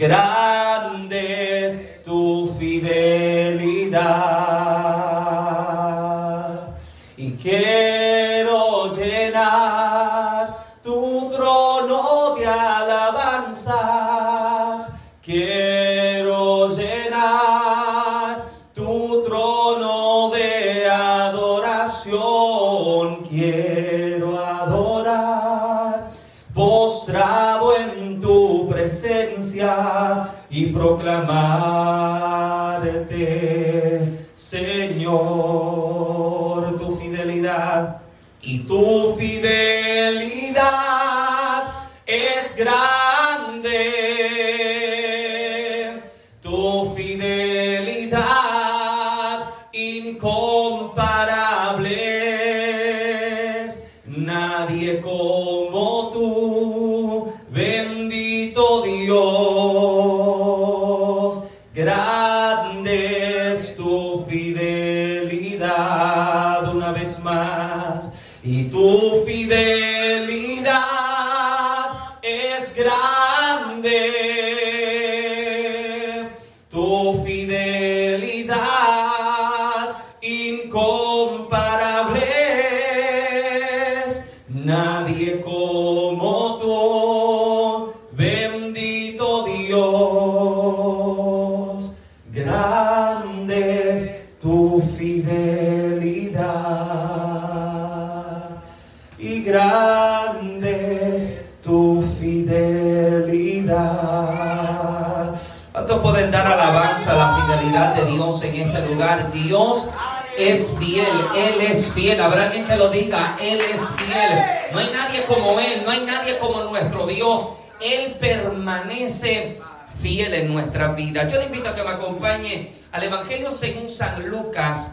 grande es tu fidelidad. Proclamarte, Señor, tu fidelidad y tu fidelidad Dios en este lugar? Dios es fiel, Él es fiel. Habrá alguien que lo diga, Él es fiel. No hay nadie como Él, no hay nadie como nuestro Dios. Él permanece fiel en nuestra vida. Yo le invito a que me acompañe al Evangelio según San Lucas.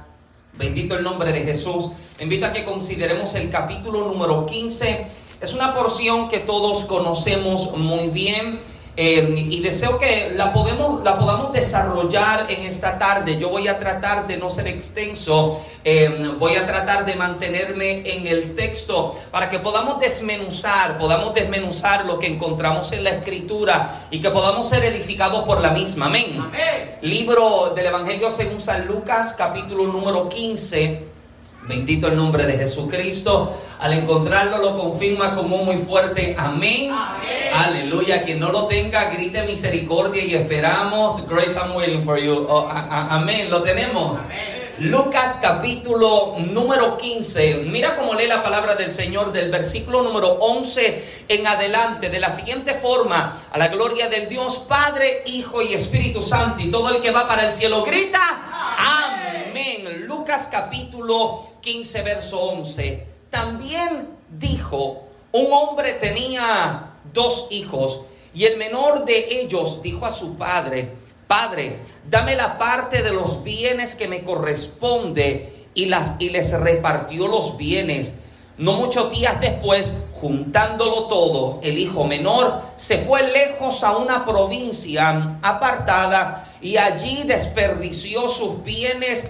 Bendito el nombre de Jesús. Invito a que consideremos el capítulo número 15. Es una porción que todos conocemos muy bien. Eh, y deseo que la, podemos, la podamos desarrollar en esta tarde. Yo voy a tratar de no ser extenso, eh, voy a tratar de mantenerme en el texto para que podamos desmenuzar, podamos desmenuzar lo que encontramos en la escritura y que podamos ser edificados por la misma. Amén. Libro del Evangelio según San Lucas, capítulo número 15. Bendito el nombre de Jesucristo. Al encontrarlo lo confirma como muy fuerte. Amén. Aleluya. Quien no lo tenga, grite misericordia y esperamos. Grace, I'm waiting for you. Oh, amén. Lo tenemos. Lucas capítulo número 15. Mira cómo lee la palabra del Señor del versículo número 11 en adelante. De la siguiente forma, a la gloria del Dios Padre, Hijo y Espíritu Santo. Y todo el que va para el cielo grita. Amén. Lucas capítulo 15, verso 11. También dijo, un hombre tenía dos hijos y el menor de ellos dijo a su padre, Padre, dame la parte de los bienes que me corresponde y, las, y les repartió los bienes. No muchos días después, juntándolo todo, el hijo menor se fue lejos a una provincia apartada y allí desperdició sus bienes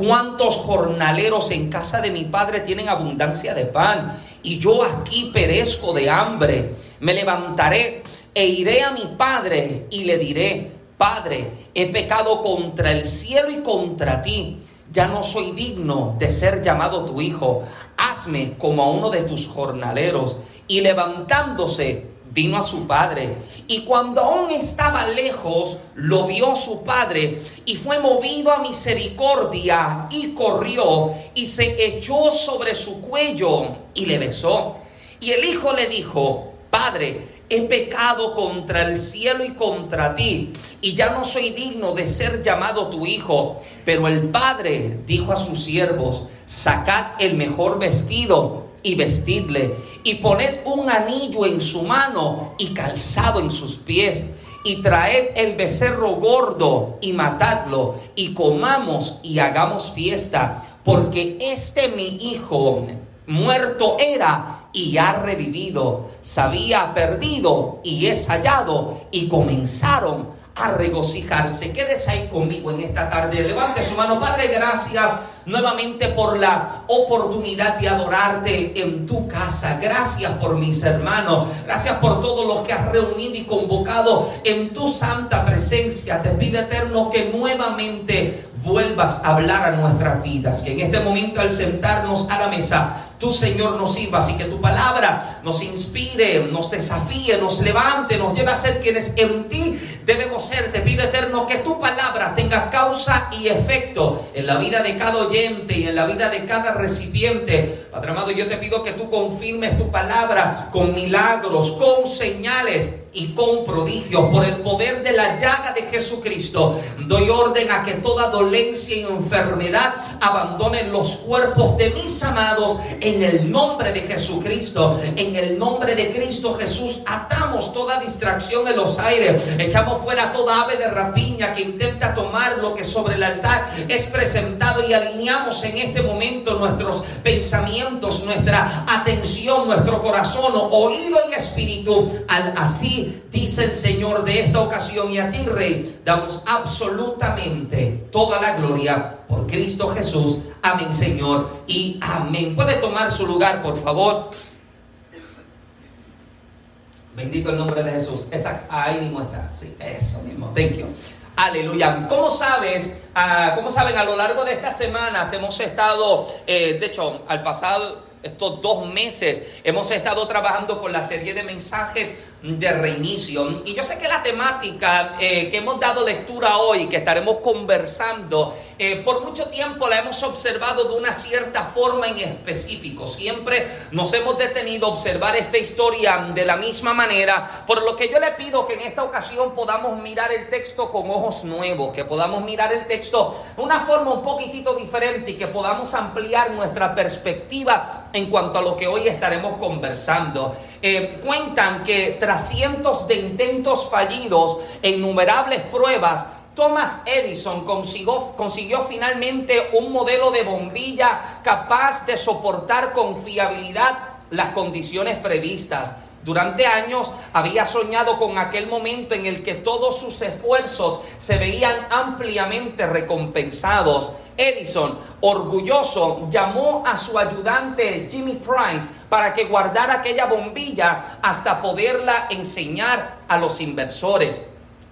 ¿Cuántos jornaleros en casa de mi padre tienen abundancia de pan? Y yo aquí perezco de hambre. Me levantaré e iré a mi padre y le diré, Padre, he pecado contra el cielo y contra ti. Ya no soy digno de ser llamado tu hijo. Hazme como a uno de tus jornaleros. Y levantándose, vino a su padre. Y cuando aún estaba lejos, lo vio su padre y fue movido a misericordia y corrió y se echó sobre su cuello y le besó. Y el hijo le dijo, Padre, he pecado contra el cielo y contra ti, y ya no soy digno de ser llamado tu hijo. Pero el padre dijo a sus siervos, sacad el mejor vestido y vestidle, y poned un anillo en su mano y calzado en sus pies, y traed el becerro gordo y matadlo, y comamos y hagamos fiesta, porque este mi hijo muerto era y ha revivido, se había perdido y es hallado, y comenzaron a regocijarse. Quédese ahí conmigo en esta tarde. Levante su mano. Padre, gracias nuevamente por la oportunidad de adorarte en tu casa. Gracias por mis hermanos. Gracias por todos los que has reunido y convocado en tu santa presencia. Te pido eterno que nuevamente vuelvas a hablar a nuestras vidas. Que en este momento al sentarnos a la mesa tú, Señor, nos sirvas y que tu palabra nos inspire, nos desafíe, nos levante, nos lleve a ser quienes en ti debemos ser. Te pido, eterno, que tu palabra tenga causa y efecto en la vida de cada oyente y en la vida de cada recipiente. Padre amado, yo te pido que tú confirmes tu palabra con milagros, con señales y con prodigios por el poder de la llaga de Jesucristo. Doy orden a que toda dolencia y enfermedad abandonen los cuerpos de mis amados en el nombre de Jesucristo. En el nombre de Cristo Jesús toda distracción en los aires. Echamos fuera toda ave de rapiña que intenta tomar lo que sobre el altar es presentado y alineamos en este momento nuestros pensamientos, nuestra atención, nuestro corazón, oído y espíritu al así dice el Señor de esta ocasión y a ti, Rey, damos absolutamente toda la gloria por Cristo Jesús. Amén, Señor, y amén. Puede tomar su lugar, por favor. Bendito el nombre de Jesús. Esa, ahí mismo está. Sí, eso mismo. Thank you. Aleluya. ¿Cómo sabes? Ah, ¿Cómo saben? A lo largo de estas semanas hemos estado, eh, de hecho, al pasado estos dos meses hemos estado trabajando con la serie de mensajes de reinicio. Y yo sé que la temática eh, que hemos dado lectura hoy, que estaremos conversando, eh, por mucho tiempo la hemos observado de una cierta forma en específico. Siempre nos hemos detenido a observar esta historia de la misma manera, por lo que yo le pido que en esta ocasión podamos mirar el texto con ojos nuevos, que podamos mirar el texto de una forma un poquitito diferente y que podamos ampliar nuestra perspectiva en cuanto a lo que hoy estaremos conversando. Eh, cuentan que tras cientos de intentos fallidos e innumerables pruebas, Thomas Edison consiguió, consiguió, finalmente un modelo de bombilla capaz de soportar con fiabilidad las condiciones previstas. Durante años había soñado con aquel momento en el que todos sus esfuerzos se veían ampliamente recompensados. Edison, orgulloso, llamó a su ayudante Jimmy Price para que guardara aquella bombilla hasta poderla enseñar a los inversores.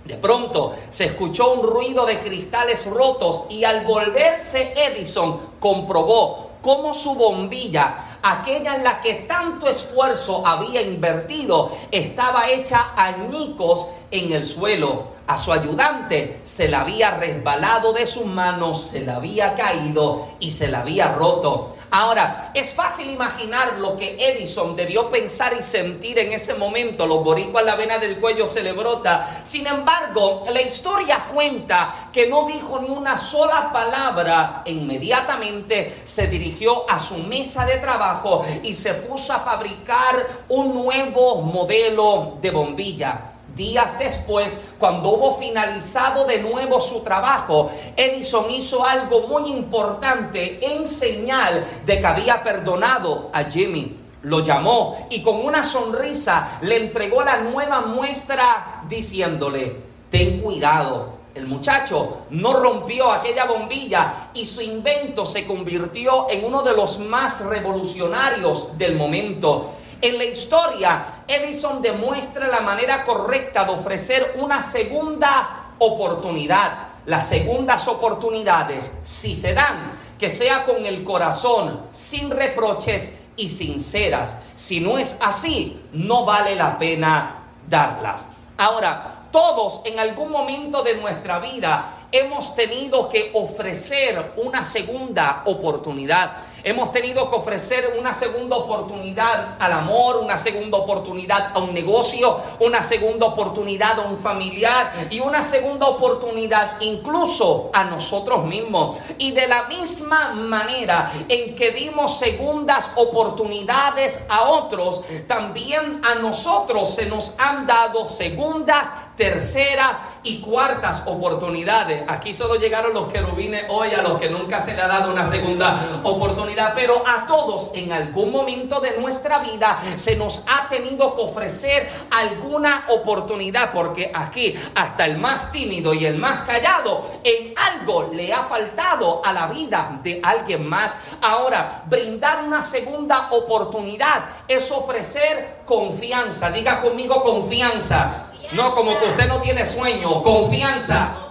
De pronto se escuchó un ruido de cristales rotos y al volverse Edison comprobó cómo su bombilla, aquella en la que tanto esfuerzo había invertido, estaba hecha añicos en el suelo a su ayudante se la había resbalado de sus manos, se la había caído y se la había roto. Ahora, es fácil imaginar lo que Edison debió pensar y sentir en ese momento. Los boricuas, la vena del cuello se le brota. Sin embargo, la historia cuenta que no dijo ni una sola palabra e inmediatamente se dirigió a su mesa de trabajo y se puso a fabricar un nuevo modelo de bombilla. Días después, cuando hubo finalizado de nuevo su trabajo, Edison hizo algo muy importante en señal de que había perdonado a Jimmy. Lo llamó y con una sonrisa le entregó la nueva muestra diciéndole, ten cuidado, el muchacho no rompió aquella bombilla y su invento se convirtió en uno de los más revolucionarios del momento. En la historia, Edison demuestra la manera correcta de ofrecer una segunda oportunidad. Las segundas oportunidades, si se dan, que sea con el corazón, sin reproches y sinceras. Si no es así, no vale la pena darlas. Ahora, todos en algún momento de nuestra vida hemos tenido que ofrecer una segunda oportunidad. Hemos tenido que ofrecer una segunda oportunidad al amor, una segunda oportunidad a un negocio, una segunda oportunidad a un familiar y una segunda oportunidad incluso a nosotros mismos. Y de la misma manera en que dimos segundas oportunidades a otros, también a nosotros se nos han dado segundas terceras y cuartas oportunidades. Aquí solo llegaron los querubines hoy, a los que nunca se le ha dado una segunda oportunidad, pero a todos en algún momento de nuestra vida se nos ha tenido que ofrecer alguna oportunidad, porque aquí hasta el más tímido y el más callado en algo le ha faltado a la vida de alguien más. Ahora, brindar una segunda oportunidad es ofrecer confianza. Diga conmigo confianza. No, como que usted no tiene sueño, confianza.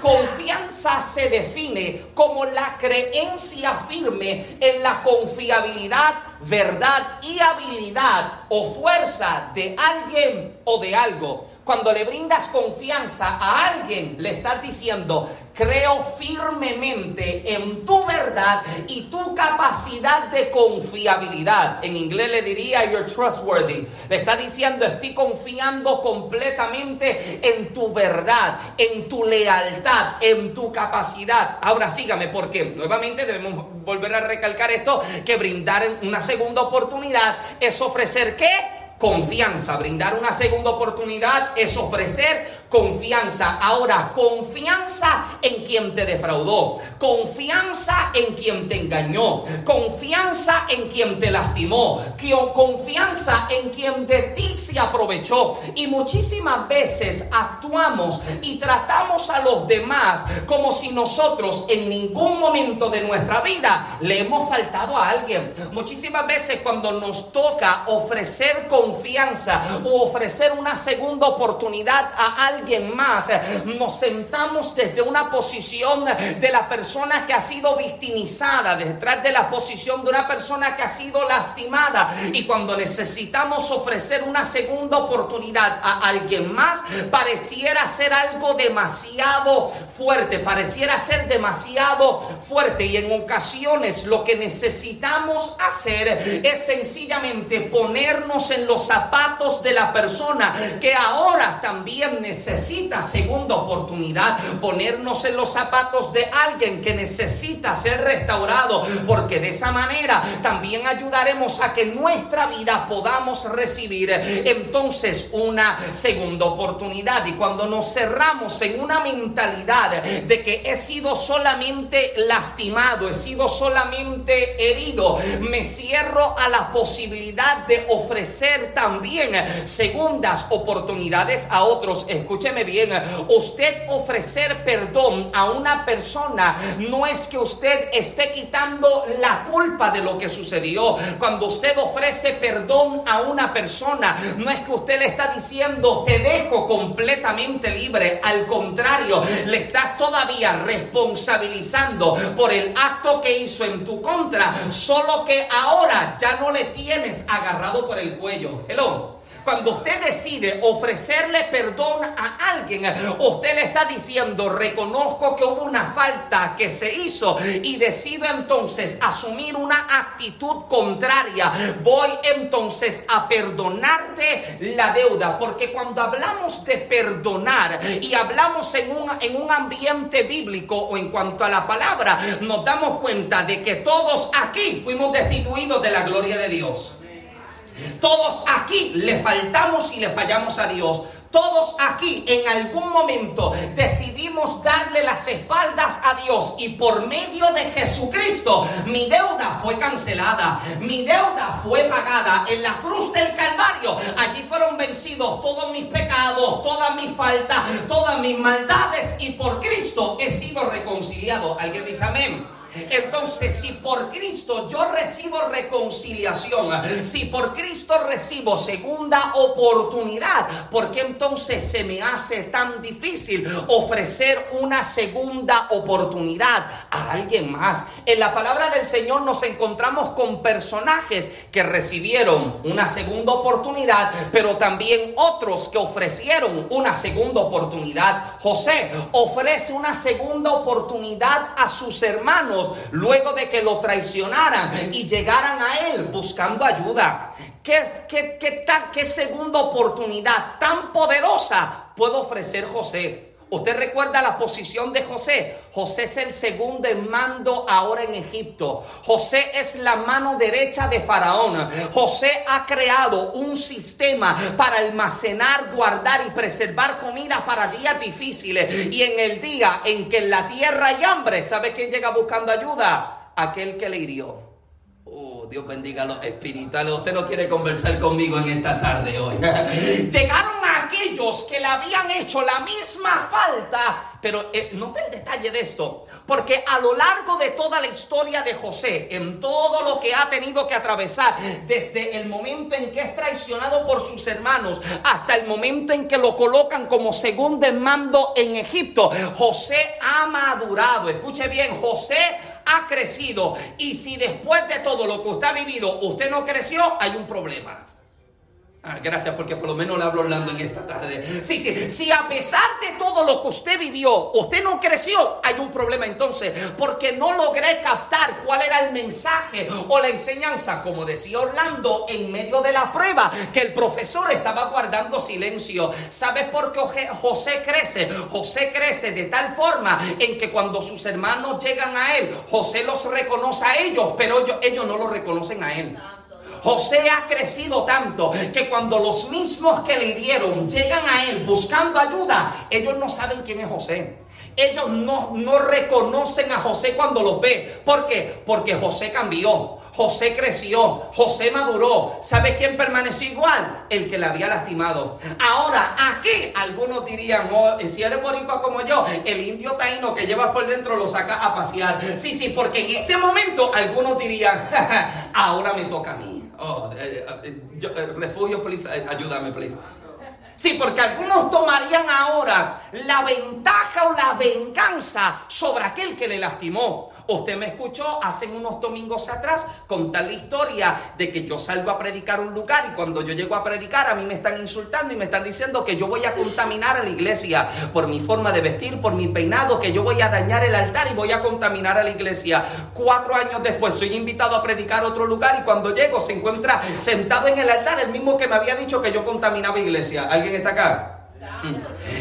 Confianza se define como la creencia firme en la confiabilidad, verdad y habilidad o fuerza de alguien o de algo. Cuando le brindas confianza a alguien, le estás diciendo, creo firmemente en tu verdad y tu capacidad de confiabilidad. En inglés le diría, you're trustworthy. Le está diciendo, estoy confiando completamente en tu verdad, en tu lealtad, en tu capacidad. Ahora sígame, porque nuevamente debemos volver a recalcar esto, que brindar una segunda oportunidad es ofrecer qué? Confianza. Brindar una segunda oportunidad es ofrecer confianza. Ahora, confianza en quien te defraudó, confianza en quien te engañó, confianza en quien te lastimó, confianza en quien de ti se aprovechó. Y muchísimas veces actuamos y tratamos a los demás como si nosotros en ningún momento de nuestra vida le hemos faltado a alguien. Muchísimas veces cuando nos toca ofrecer confianza, o ofrecer una segunda oportunidad a alguien más. Nos sentamos desde una posición de la persona que ha sido victimizada, detrás de la posición de una persona que ha sido lastimada. Y cuando necesitamos ofrecer una segunda oportunidad a alguien más, pareciera ser algo demasiado fuerte, pareciera ser demasiado fuerte. Y en ocasiones lo que necesitamos hacer es sencillamente ponernos en los zapatos de la persona que ahora también necesita segunda oportunidad, ponernos en los zapatos de alguien que necesita ser restaurado, porque de esa manera también ayudaremos a que nuestra vida podamos recibir entonces una segunda oportunidad. Y cuando nos cerramos en una mentalidad de que he sido solamente lastimado, he sido solamente herido, me cierro a la posibilidad de ofrecer también segundas oportunidades a otros. Escúcheme bien, usted ofrecer perdón a una persona no es que usted esté quitando la culpa de lo que sucedió. Cuando usted ofrece perdón a una persona, no es que usted le está diciendo te dejo completamente libre. Al contrario, le está todavía responsabilizando por el acto que hizo en tu contra, solo que ahora ya no le tienes agarrado por el cuello. Hello. Cuando usted decide ofrecerle perdón a alguien, usted le está diciendo, reconozco que hubo una falta que se hizo y decido entonces asumir una actitud contraria. Voy entonces a perdonarte la deuda, porque cuando hablamos de perdonar y hablamos en un, en un ambiente bíblico o en cuanto a la palabra, nos damos cuenta de que todos aquí fuimos destituidos de la gloria de Dios. Todos aquí le faltamos y le fallamos a Dios. Todos aquí en algún momento decidimos darle las espaldas a Dios y por medio de Jesucristo mi deuda fue cancelada, mi deuda fue pagada en la cruz del Calvario. Allí fueron vencidos todos mis pecados, todas mis faltas, todas mis maldades y por Cristo he sido reconciliado. ¿Alguien dice amén? Entonces, si por Cristo yo recibo reconciliación, si por Cristo recibo segunda oportunidad, ¿por qué entonces se me hace tan difícil ofrecer una segunda oportunidad a alguien más? En la palabra del Señor nos encontramos con personajes que recibieron una segunda oportunidad, pero también otros que ofrecieron una segunda oportunidad. José ofrece una segunda oportunidad a sus hermanos luego de que lo traicionaran y llegaran a él buscando ayuda. ¿Qué, qué, qué, qué segunda oportunidad tan poderosa puede ofrecer José? Usted recuerda la posición de José. José es el segundo en mando ahora en Egipto. José es la mano derecha de Faraón. José ha creado un sistema para almacenar, guardar y preservar comida para días difíciles. Y en el día en que en la tierra hay hambre, ¿sabe quién llega buscando ayuda? Aquel que le hirió. Oh, Dios bendiga a los espirituales. Usted no quiere conversar conmigo en esta tarde hoy. Llegaron aquellos que le habían hecho la misma falta. Pero eh, note el detalle de esto. Porque a lo largo de toda la historia de José, en todo lo que ha tenido que atravesar, desde el momento en que es traicionado por sus hermanos hasta el momento en que lo colocan como segundo mando en Egipto, José ha madurado. Escuche bien, José ha crecido. Y si después de todo lo que usted ha vivido, usted no creció, hay un problema. Ah, gracias porque por lo menos le hablo hablando en esta tarde. Sí, sí, si a pesar de todo lo que usted vivió, usted no creció, hay un problema entonces, porque no logré captar cuál era el mensaje o la enseñanza, como decía Orlando, en medio de la prueba, que el profesor estaba guardando silencio. ¿Sabes por qué José crece? José crece de tal forma en que cuando sus hermanos llegan a él, José los reconoce a ellos, pero ellos, ellos no lo reconocen a él. José ha crecido tanto que cuando los mismos que le dieron llegan a él buscando ayuda, ellos no saben quién es José. Ellos no, no reconocen a José cuando los ve. ¿Por qué? Porque José cambió. José creció, José maduró. ¿Sabe quién permaneció igual? El que le había lastimado. Ahora, aquí algunos dirían, oh, si eres boricua como yo, el indio taíno que llevas por dentro lo saca a pasear. Sí, sí, porque en este momento algunos dirían, ahora me toca a mí. Oh, eh, eh, eh, refugio, please, ayúdame, please. Sí, porque algunos tomarían ahora la ventaja o la venganza sobre aquel que le lastimó. Usted me escuchó hace unos domingos atrás contar la historia de que yo salgo a predicar un lugar y cuando yo llego a predicar a mí me están insultando y me están diciendo que yo voy a contaminar a la iglesia por mi forma de vestir, por mi peinado, que yo voy a dañar el altar y voy a contaminar a la iglesia. Cuatro años después soy invitado a predicar a otro lugar y cuando llego se encuentra sentado en el altar el mismo que me había dicho que yo contaminaba iglesia. ¿Alguien está acá? Mm.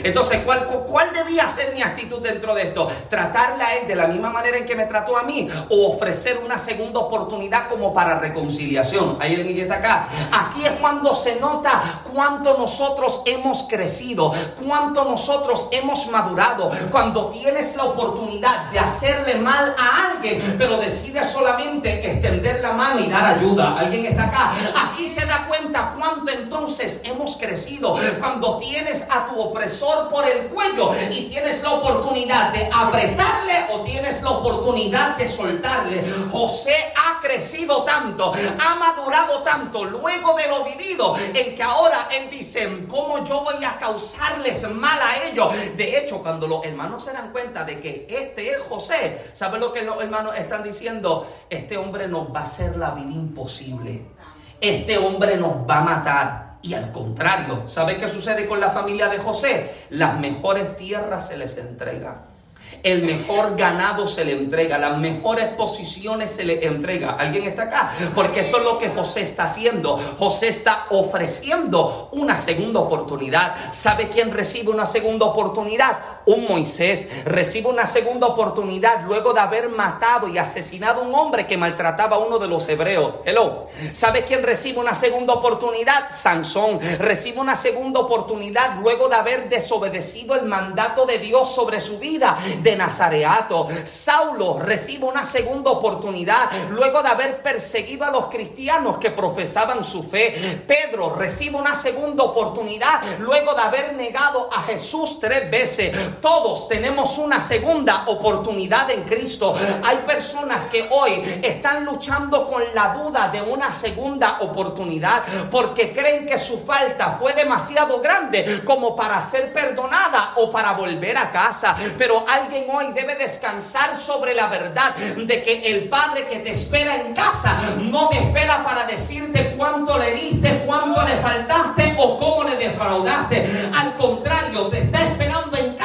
Entonces, ¿cuál, ¿cuál debía ser mi actitud dentro de esto? ¿Tratarle a él de la misma manera en que me trató a mí? ¿O ofrecer una segunda oportunidad como para reconciliación? Hay alguien que está acá. Aquí es cuando se nota cuánto nosotros hemos crecido, cuánto nosotros hemos madurado. Cuando tienes la oportunidad de hacerle mal a alguien, pero decides solamente extender la mano y dar ayuda. ¿Alguien está acá? Aquí se da cuenta cuánto entonces hemos crecido. Cuando tienes a tu opresor por el cuello y tienes la oportunidad de apretarle o tienes la oportunidad de soltarle. José ha crecido tanto, ha madurado tanto luego de lo vivido, en que ahora él dice, ¿cómo yo voy a causarles mal a ellos? De hecho, cuando los hermanos se dan cuenta de que este es José, ¿saben lo que los hermanos están diciendo? Este hombre nos va a hacer la vida imposible. Este hombre nos va a matar. Y al contrario, ¿sabe qué sucede con la familia de José? Las mejores tierras se les entregan. El mejor ganado se le entrega, las mejores posiciones se le entrega. ¿Alguien está acá? Porque esto es lo que José está haciendo. José está ofreciendo una segunda oportunidad. ¿Sabe quién recibe una segunda oportunidad? Un Moisés recibe una segunda oportunidad luego de haber matado y asesinado a un hombre que maltrataba a uno de los hebreos. Hello. ¿Sabe quién recibe una segunda oportunidad? Sansón recibe una segunda oportunidad luego de haber desobedecido el mandato de Dios sobre su vida Nazareato. Saulo recibe una segunda oportunidad luego de haber perseguido a los cristianos que profesaban su fe. Pedro recibe una segunda oportunidad luego de haber negado a Jesús tres veces. Todos tenemos una segunda oportunidad en Cristo. Hay personas que hoy están luchando con la duda de una segunda oportunidad porque creen que su falta fue demasiado grande como para ser perdonada o para volver a casa. Pero alguien hoy debe descansar sobre la verdad de que el Padre que te espera en casa no te espera para decirte cuánto le diste, cuánto le faltaste o cómo le defraudaste. Al contrario, te está esperando en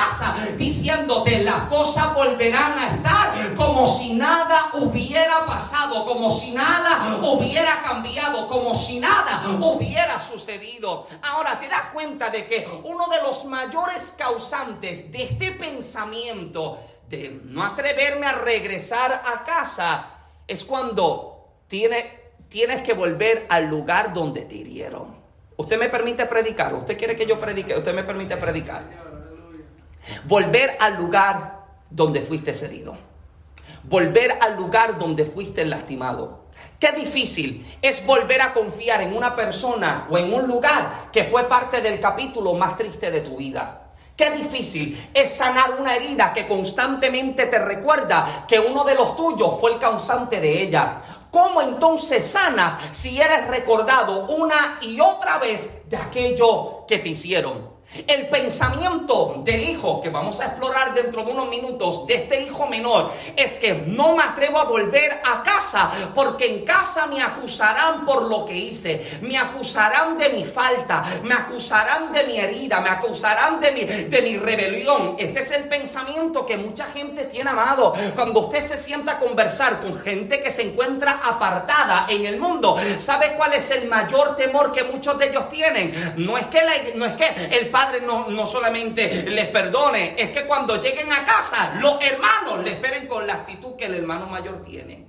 diciéndote las cosas volverán a estar como si nada hubiera pasado, como si nada hubiera cambiado, como si nada hubiera sucedido. Ahora te das cuenta de que uno de los mayores causantes de este pensamiento de no atreverme a regresar a casa es cuando tienes que volver al lugar donde te hirieron. Usted me permite predicar, usted quiere que yo predique, usted me permite predicar. Volver al lugar donde fuiste herido. Volver al lugar donde fuiste lastimado. Qué difícil es volver a confiar en una persona o en un lugar que fue parte del capítulo más triste de tu vida. Qué difícil es sanar una herida que constantemente te recuerda que uno de los tuyos fue el causante de ella. ¿Cómo entonces sanas si eres recordado una y otra vez de aquello que te hicieron? El pensamiento del hijo que vamos a explorar dentro de unos minutos, de este hijo menor, es que no me atrevo a volver a casa porque en casa me acusarán por lo que hice, me acusarán de mi falta, me acusarán de mi herida, me acusarán de mi, de mi rebelión. Este es el pensamiento que mucha gente tiene, amado. Cuando usted se sienta a conversar con gente que se encuentra apartada en el mundo, ¿sabe cuál es el mayor temor que muchos de ellos tienen? No es que, no es que el padre no, no solamente les perdone, es que cuando lleguen a casa, los hermanos le esperen con la actitud que el hermano mayor tiene.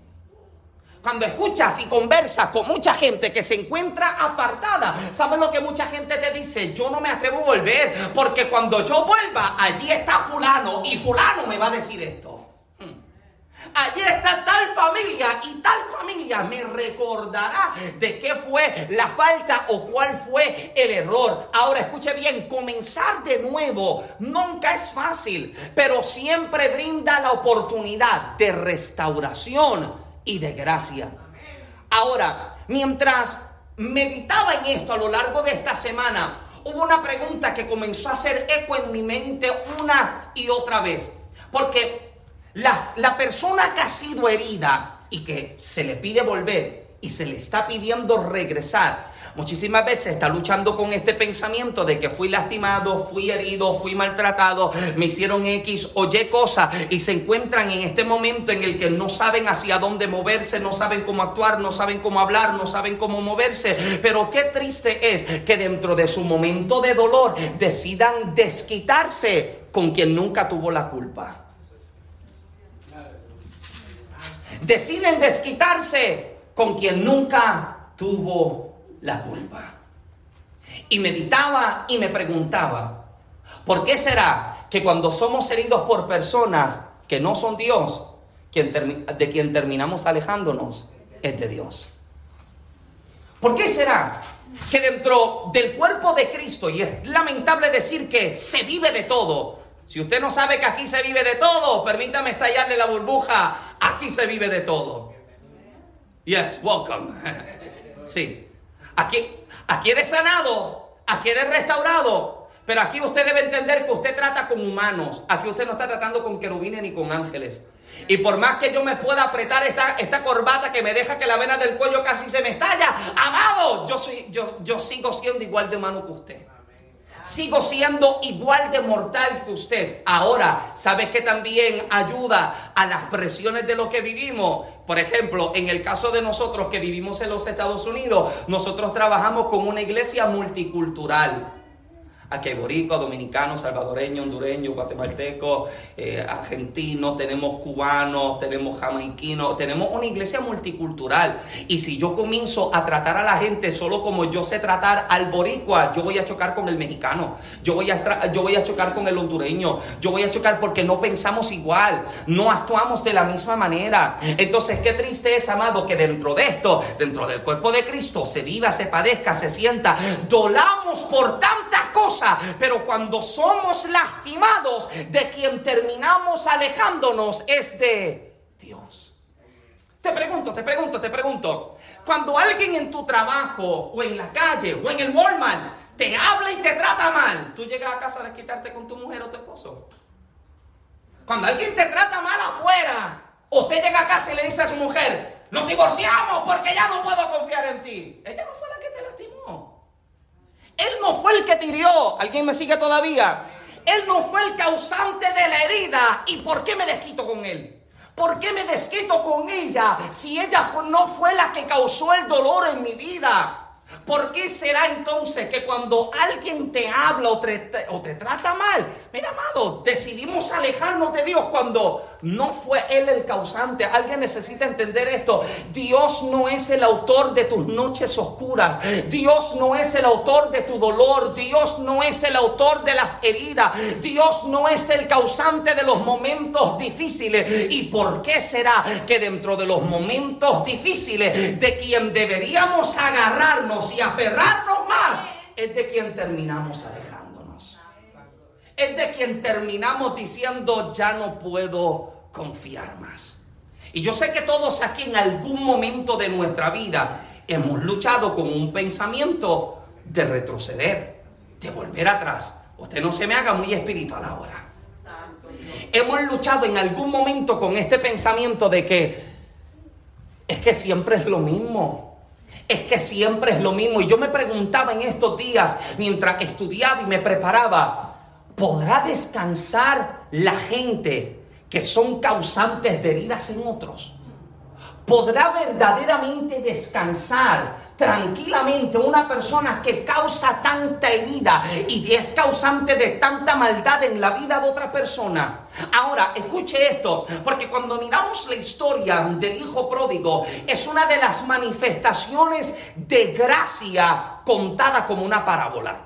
Cuando escuchas y conversas con mucha gente que se encuentra apartada, ¿sabes lo que mucha gente te dice? Yo no me atrevo a volver porque cuando yo vuelva, allí está fulano y fulano me va a decir esto allí está tal familia y tal familia me recordará de qué fue la falta o cuál fue el error. Ahora escuche bien, comenzar de nuevo nunca es fácil, pero siempre brinda la oportunidad de restauración y de gracia. Ahora, mientras meditaba en esto a lo largo de esta semana, hubo una pregunta que comenzó a hacer eco en mi mente una y otra vez. Porque la, persona que ha sido herida y que se le pide volver y se le está pidiendo regresar, muchísimas veces está luchando con este pensamiento de que fui lastimado, fui herido, fui maltratado, me hicieron X o Y cosas y se encuentran en este momento en el que no saben hacia dónde moverse, no saben cómo actuar, no saben cómo hablar, no saben cómo moverse. Pero qué triste es que dentro de su momento de dolor decidan desquitarse con quien nunca tuvo la culpa. Deciden desquitarse con quien nunca tuvo la culpa. Y meditaba y me preguntaba, ¿por qué será que cuando somos heridos por personas que no son Dios, de quien terminamos alejándonos es de Dios? ¿Por qué será que dentro del cuerpo de Cristo, y es lamentable decir que se vive de todo, si usted no sabe que aquí se vive de todo, permítame estallarle la burbuja. Aquí se vive de todo. Yes, welcome. Sí. Aquí, aquí eres sanado, aquí eres restaurado. Pero aquí usted debe entender que usted trata con humanos. Aquí usted no está tratando con querubines ni con ángeles. Y por más que yo me pueda apretar esta, esta corbata que me deja que la vena del cuello casi se me estalla, amado, yo, soy, yo, yo sigo siendo igual de humano que usted sigo siendo igual de mortal que usted. Ahora, ¿sabes que también ayuda a las presiones de lo que vivimos? Por ejemplo, en el caso de nosotros que vivimos en los Estados Unidos, nosotros trabajamos con una iglesia multicultural. Aquí hay boricua, dominicano, salvadoreño, hondureño, guatemalteco, eh, argentino, tenemos cubanos, tenemos jamaiquinos, tenemos una iglesia multicultural. Y si yo comienzo a tratar a la gente solo como yo sé tratar al boricua, yo voy a chocar con el mexicano, yo voy a, yo voy a chocar con el hondureño, yo voy a chocar porque no pensamos igual, no actuamos de la misma manera. Entonces, qué triste es, amado, que dentro de esto, dentro del cuerpo de Cristo, se viva, se padezca, se sienta, dolamos por tantas cosas pero cuando somos lastimados, de quien terminamos alejándonos es de Dios. Te pregunto, te pregunto, te pregunto. Cuando alguien en tu trabajo o en la calle o en el Walmart te habla y te trata mal, tú llegas a casa a quitarte con tu mujer o tu esposo. Cuando alguien te trata mal afuera, usted llega a casa y le dice a su mujer, nos divorciamos porque ya no puedo confiar en ti. Ella no fue la que te lastimó. Él no fue el que tiró. ¿Alguien me sigue todavía? Él no fue el causante de la herida. ¿Y por qué me desquito con él? ¿Por qué me desquito con ella si ella no fue la que causó el dolor en mi vida? ¿Por qué será entonces que cuando alguien te habla o te, trata mal, mira amado, decidimos alejarnos de Dios cuando no fue Él el causante? Alguien necesita entender esto. Dios no es el autor de tus noches oscuras. Dios no es el autor de tu dolor. Dios no es el autor de las heridas. Dios no es el causante de los momentos difíciles. ¿Y por qué será que dentro de los momentos difíciles de quien deberíamos agarrarnos y aferrarnos más, es de quien terminamos alejándonos. Es de quien terminamos diciendo, ya no puedo confiar más. Y yo sé que todos aquí en algún momento de nuestra vida hemos luchado con un pensamiento de retroceder, de volver atrás. Usted no se me haga muy espiritual ahora. Hemos luchado en algún momento con este pensamiento de que es que siempre es lo mismo. Es que siempre es lo mismo. Y yo me preguntaba en estos días, mientras estudiaba y me preparaba, ¿podrá descansar la gente que son causantes de heridas en otros? ¿Podrá verdaderamente descansar tranquilamente una persona que causa tanta herida y es causante de tanta maldad en la vida de otra persona. Ahora, escuche esto, porque cuando miramos la historia del hijo pródigo, es una de las manifestaciones de gracia contada como una parábola.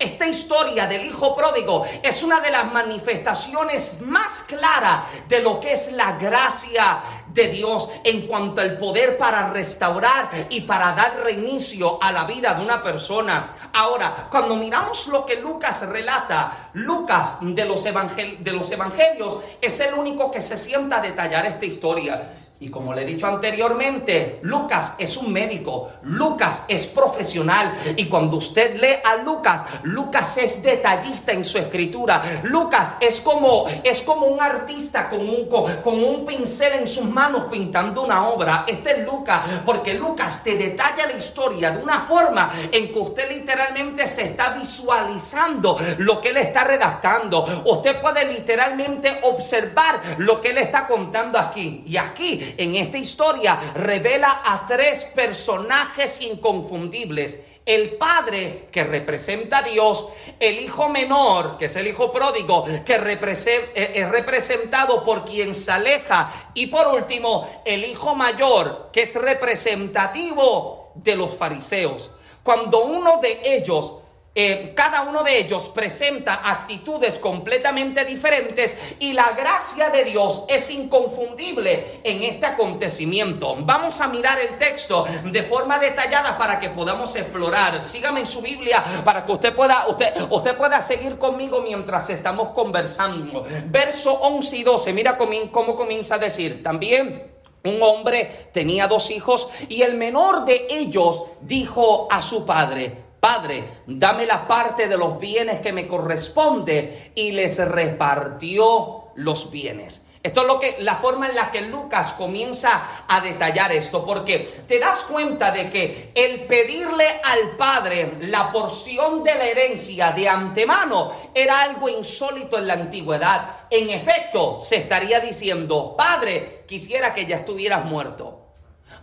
Esta historia del Hijo Pródigo es una de las manifestaciones más claras de lo que es la gracia de Dios en cuanto al poder para restaurar y para dar reinicio a la vida de una persona. Ahora, cuando miramos lo que Lucas relata, Lucas de los, de los evangelios es el único que se sienta a detallar esta historia. Y como le he dicho anteriormente, Lucas es un médico, Lucas es profesional. Y cuando usted lee a Lucas, Lucas es detallista en su escritura. Lucas es como, es como un artista con un, con, un pincel en sus manos pintando una obra. Este es Lucas, porque Lucas te detalla la historia de una forma en que usted literalmente se está visualizando lo que él está redactando. Usted puede literalmente observar lo que él está contando aquí. Y aquí en esta historia revela a tres personajes inconfundibles. El padre que representa a Dios, el hijo menor, que es el hijo pródigo, que eh, es representado por quien se aleja, y por último, el hijo mayor, que es representativo de los fariseos. Cuando uno de ellos eh, cada uno de ellos presenta actitudes completamente diferentes y la gracia de Dios es inconfundible en este acontecimiento. Vamos a mirar el texto de forma detallada para que podamos explorar. Sígame en su Biblia para que usted pueda, usted, usted pueda seguir conmigo mientras estamos conversando. Verso 11 y 12, mira cómo comienza a decir. También un hombre tenía dos hijos y el menor de ellos dijo a su padre, Padre, dame la parte de los bienes que me corresponde y les repartió los bienes. Esto es lo que la forma en la que Lucas comienza a detallar esto, porque te das cuenta de que el pedirle al padre la porción de la herencia de antemano era algo insólito en la antigüedad. En efecto, se estaría diciendo, "Padre, quisiera que ya estuvieras muerto."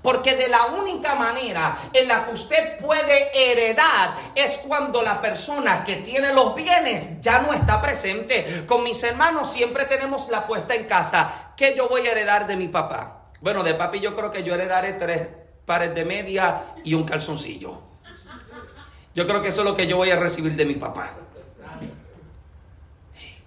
Porque de la única manera en la que usted puede heredar es cuando la persona que tiene los bienes ya no está presente. Con mis hermanos siempre tenemos la puesta en casa. ¿Qué yo voy a heredar de mi papá? Bueno, de papi yo creo que yo heredaré tres pares de media y un calzoncillo. Yo creo que eso es lo que yo voy a recibir de mi papá.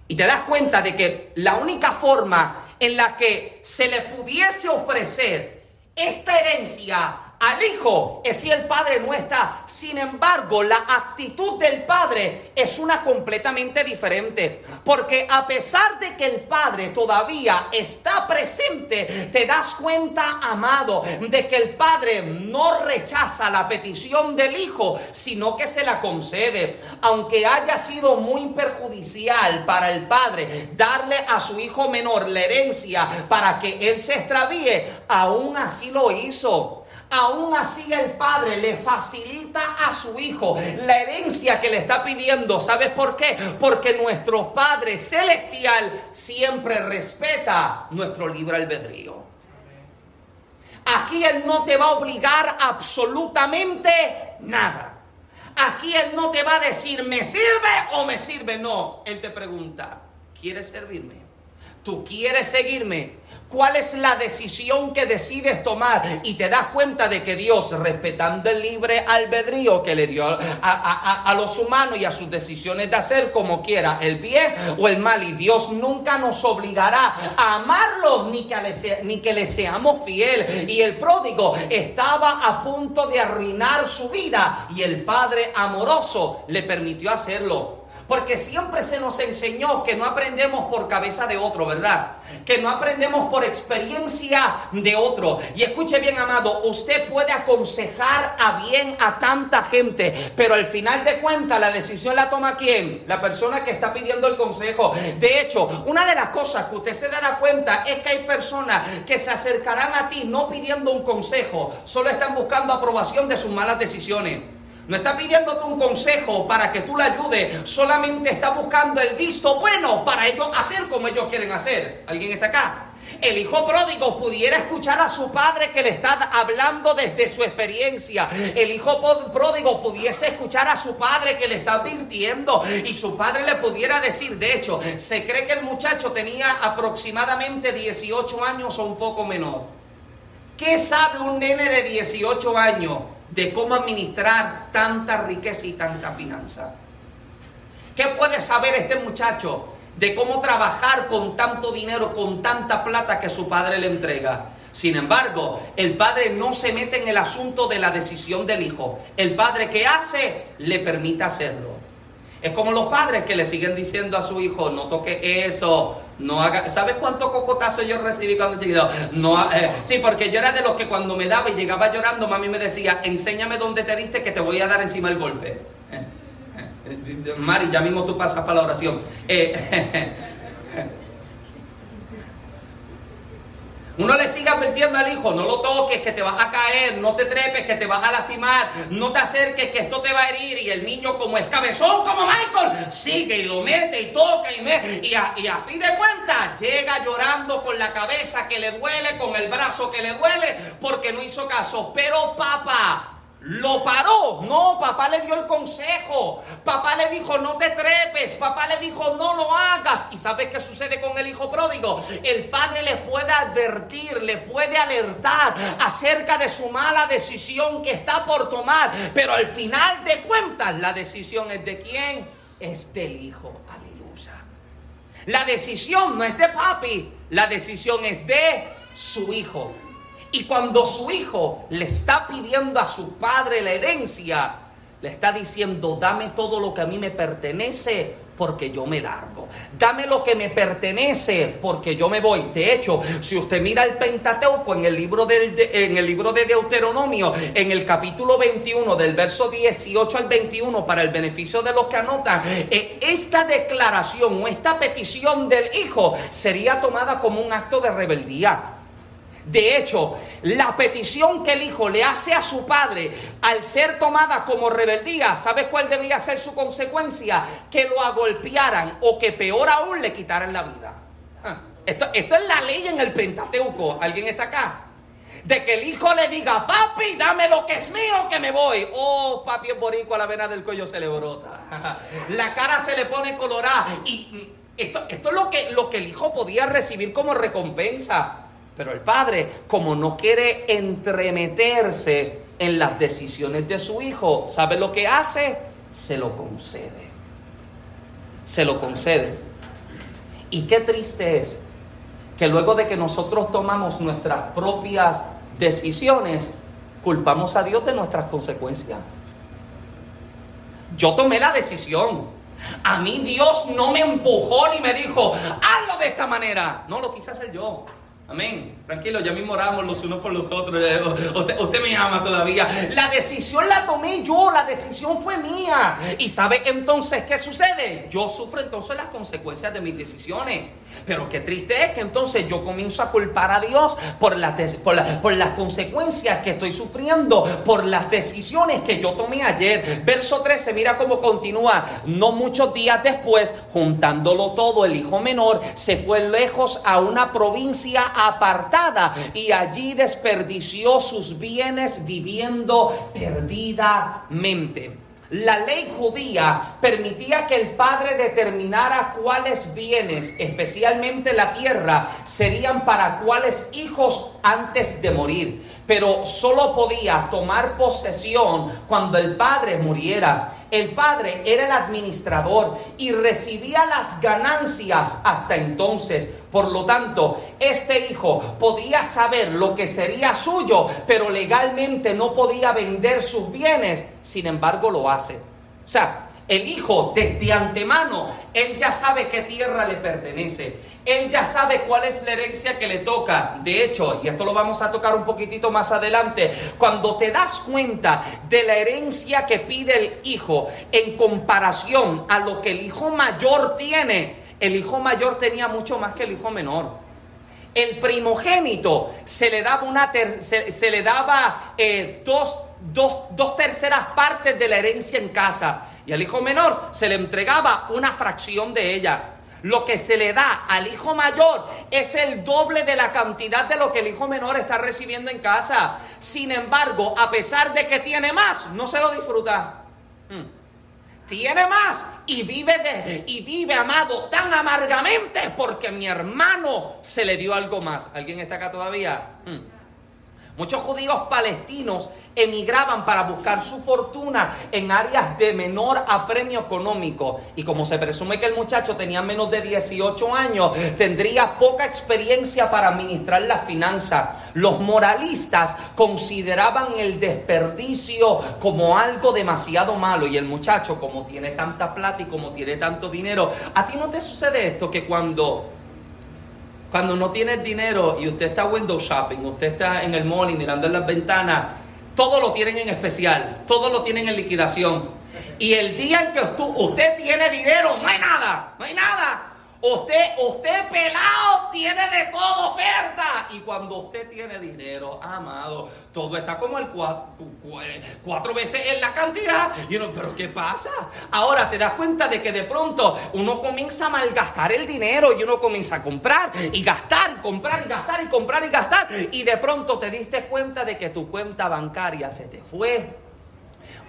Y te das cuenta de que la única forma en la que se le pudiese ofrecer esta herencia al hijo es si el padre no está. Sin embargo, la actitud del padre es una completamente diferente. Porque a pesar de que el padre todavía está presente, te das cuenta, amado, de que el padre no rechaza la petición del hijo, sino que se la concede. Aunque haya sido muy perjudicial para el padre darle a su hijo menor la herencia para que él se extravíe, aún así lo hizo. Aún así el padre le facilita a su hijo la herencia que le está pidiendo. ¿Sabes por qué? Porque nuestro Padre Celestial siempre respeta nuestro libre albedrío. Aquí Él no te va a obligar absolutamente nada. Aquí Él no te va a decir, ¿me sirve o me sirve? No, Él te pregunta, ¿quieres servirme? ¿Tú quieres seguirme? ¿Cuál es la decisión que decides tomar? Y te das cuenta de que Dios, respetando el libre albedrío que le dio a, los humanos y a sus decisiones de hacer como quiera, el bien o el mal, y Dios nunca nos obligará a amarlo ni que, le, ni que le seamos fiel. Y el pródigo estaba a punto de arruinar su vida y el Padre amoroso le permitió hacerlo. Porque siempre se nos enseñó que no aprendemos por cabeza de otro, ¿verdad? Que no aprendemos por experiencia de otro. Y escuche bien, amado, usted puede aconsejar a bien a tanta gente, pero al final de cuentas la decisión la toma quién? La persona que está pidiendo el consejo. De hecho, una de las cosas que usted se dará cuenta es que hay personas que se acercarán a ti no pidiendo un consejo, solo están buscando aprobación de sus malas decisiones. No está pidiéndote un consejo para que tú le ayudes, solamente está buscando el visto bueno para ellos hacer como ellos quieren hacer. ¿Alguien está acá? El hijo pródigo pudiera escuchar a su padre que le está hablando desde su experiencia. El hijo pródigo pudiese escuchar a su padre que le está advirtiendo y su padre le pudiera decir, de hecho, se cree que el muchacho tenía aproximadamente 18 años o un poco menor. ¿Qué sabe un nene de 18 años? De cómo administrar tanta riqueza y tanta finanza. ¿Qué puede saber este muchacho de cómo trabajar con tanto dinero, con tanta plata que su padre le entrega? Sin embargo, el padre no se mete en el asunto de la decisión del hijo. El padre que hace, le permite hacerlo. Es como los padres que le siguen diciendo a su hijo, no toque eso, no haga... ¿Sabes cuánto cocotazo yo recibí cuando chiquito? No, eh, sí, porque yo era de los que cuando me daba y llegaba llorando, mami me decía, enséñame dónde te diste que te voy a dar encima el golpe. Eh, eh, Mari, ya mismo tú pasas para la oración. Uno le sigue advirtiendo al hijo, no lo toques, que te vas a caer, no te trepes, que te vas a lastimar, no te acerques, que esto te va a herir. Y el niño como es cabezón, como Michael, sigue y lo mete y toca y me... Y a, y a fin de cuentas llega llorando con la cabeza que le duele, con el brazo que le duele, porque no hizo caso. Pero papá, lo paró. No, papá le dio el consejo. Papá le dijo, no te trepes. Papá le dijo, no lo hagas. ¿Y sabes qué sucede con el hijo pródigo? El padre le puede advertir, le puede alertar acerca de su mala decisión que está por tomar. Pero al final de cuentas, la decisión es de quién? Es del hijo. Aleluya. La decisión no es de papi. La decisión es de su hijo. Y cuando su hijo le está pidiendo a su padre la herencia, le está diciendo, dame todo lo que a mí me pertenece porque yo me largo. Dame lo que me pertenece porque yo me voy. De hecho, si usted mira el Pentateuco en el libro, del, en el libro de Deuteronomio, en el capítulo 21, del verso 18 al 21, para el beneficio de los que anotan, eh, esta declaración o esta petición del hijo sería tomada como un acto de rebeldía. De hecho, la petición que el hijo le hace a su padre al ser tomada como rebeldía, ¿sabes cuál debía ser su consecuencia? Que lo agolpearan o que peor aún le quitaran la vida. Ah, esto, esto es la ley en el Pentateuco. ¿Alguien está acá? de que el hijo le diga, papi, dame lo que es mío, que me voy. Oh, papi es boricua, la vena del cuello se le brota. La cara se le pone colorada. Y esto, esto es lo que, lo que el hijo podía recibir como recompensa. Pero el padre, como no quiere entremeterse en las decisiones de su hijo, ¿sabe lo que hace? Se lo concede. Se lo concede. Y qué triste es que luego de que nosotros tomamos nuestras propias decisiones, culpamos a Dios de nuestras consecuencias. Yo tomé la decisión. A mí Dios no me empujó ni me dijo, hazlo de esta manera. No, lo quise hacer yo. Amén. Tranquilo, ya mismo oramos los unos por los otros. Usted, me ama todavía. La decisión la tomé yo, la decisión fue mía. ¿Y sabe entonces qué sucede? Yo sufro entonces las consecuencias de mis decisiones. Pero qué triste es que entonces yo comienzo a culpar a Dios por, des- por, la- por las consecuencias que estoy sufriendo, por las decisiones que yo tomé ayer. Verso 13, mira cómo continúa. No muchos días después, juntándolo todo, el hijo menor se fue lejos a una provincia apartada y allí desperdició sus bienes viviendo perdidamente. La ley judía permitía que el padre determinara cuáles bienes, especialmente la tierra, serían para cuáles hijos antes de morir, pero solo podía tomar posesión cuando el padre muriera. El padre era el administrador y recibía las ganancias hasta entonces. Por lo tanto, este hijo podía saber lo que sería suyo, pero legalmente no podía vender sus bienes. Sin embargo, lo hace. O sea, el hijo desde antemano, él ya sabe qué tierra le pertenece. Él ya sabe cuál es la herencia que le toca. De hecho, y esto lo vamos a tocar un poquitito más adelante, cuando te das cuenta de la herencia que pide el hijo en comparación a lo que el hijo mayor tiene, el hijo mayor tenía mucho más que el hijo menor. El primogénito se le daba, una se le daba eh, dos, dos- dos terceras partes de la herencia en casa y al hijo menor se le entregaba una fracción de ella. Lo que se le da al hijo mayor es el doble de la cantidad de lo que el hijo menor está recibiendo en casa. Sin embargo, a pesar de que tiene más, no se lo disfruta. Hmm tiene más y vive de y vive amado tan amargamente porque mi hermano se le dio algo más. ¿Alguien está acá todavía? Hmm. Muchos judíos palestinos emigraban para buscar su fortuna en áreas de menor apremio económico. Y como se presume que el muchacho tenía menos de 18 años, tendría poca experiencia para administrar las finanzas. Los moralistas consideraban el desperdicio como algo demasiado malo. Y el muchacho, como tiene tanta plata y como tiene tanto dinero, ¿a ti no te sucede esto que cuando cuando no tienes dinero y usted está window shopping, usted está en el mall mirando en las ventanas, todo lo tienen en especial, todo lo tienen en liquidación. Y el día en que usted tiene dinero, no hay nada, no hay nada. Usted, usted pelado tiene de todo oferta. Y cuando usted tiene dinero, amado, todo está como el cuatro, cuatro veces en la cantidad. Y uno, pero ¿qué pasa? Ahora te das cuenta de que de pronto uno comienza a malgastar el dinero y uno comienza a comprar y gastar, y comprar y gastar y comprar y gastar. Y de pronto te diste cuenta de que tu cuenta bancaria se te fue.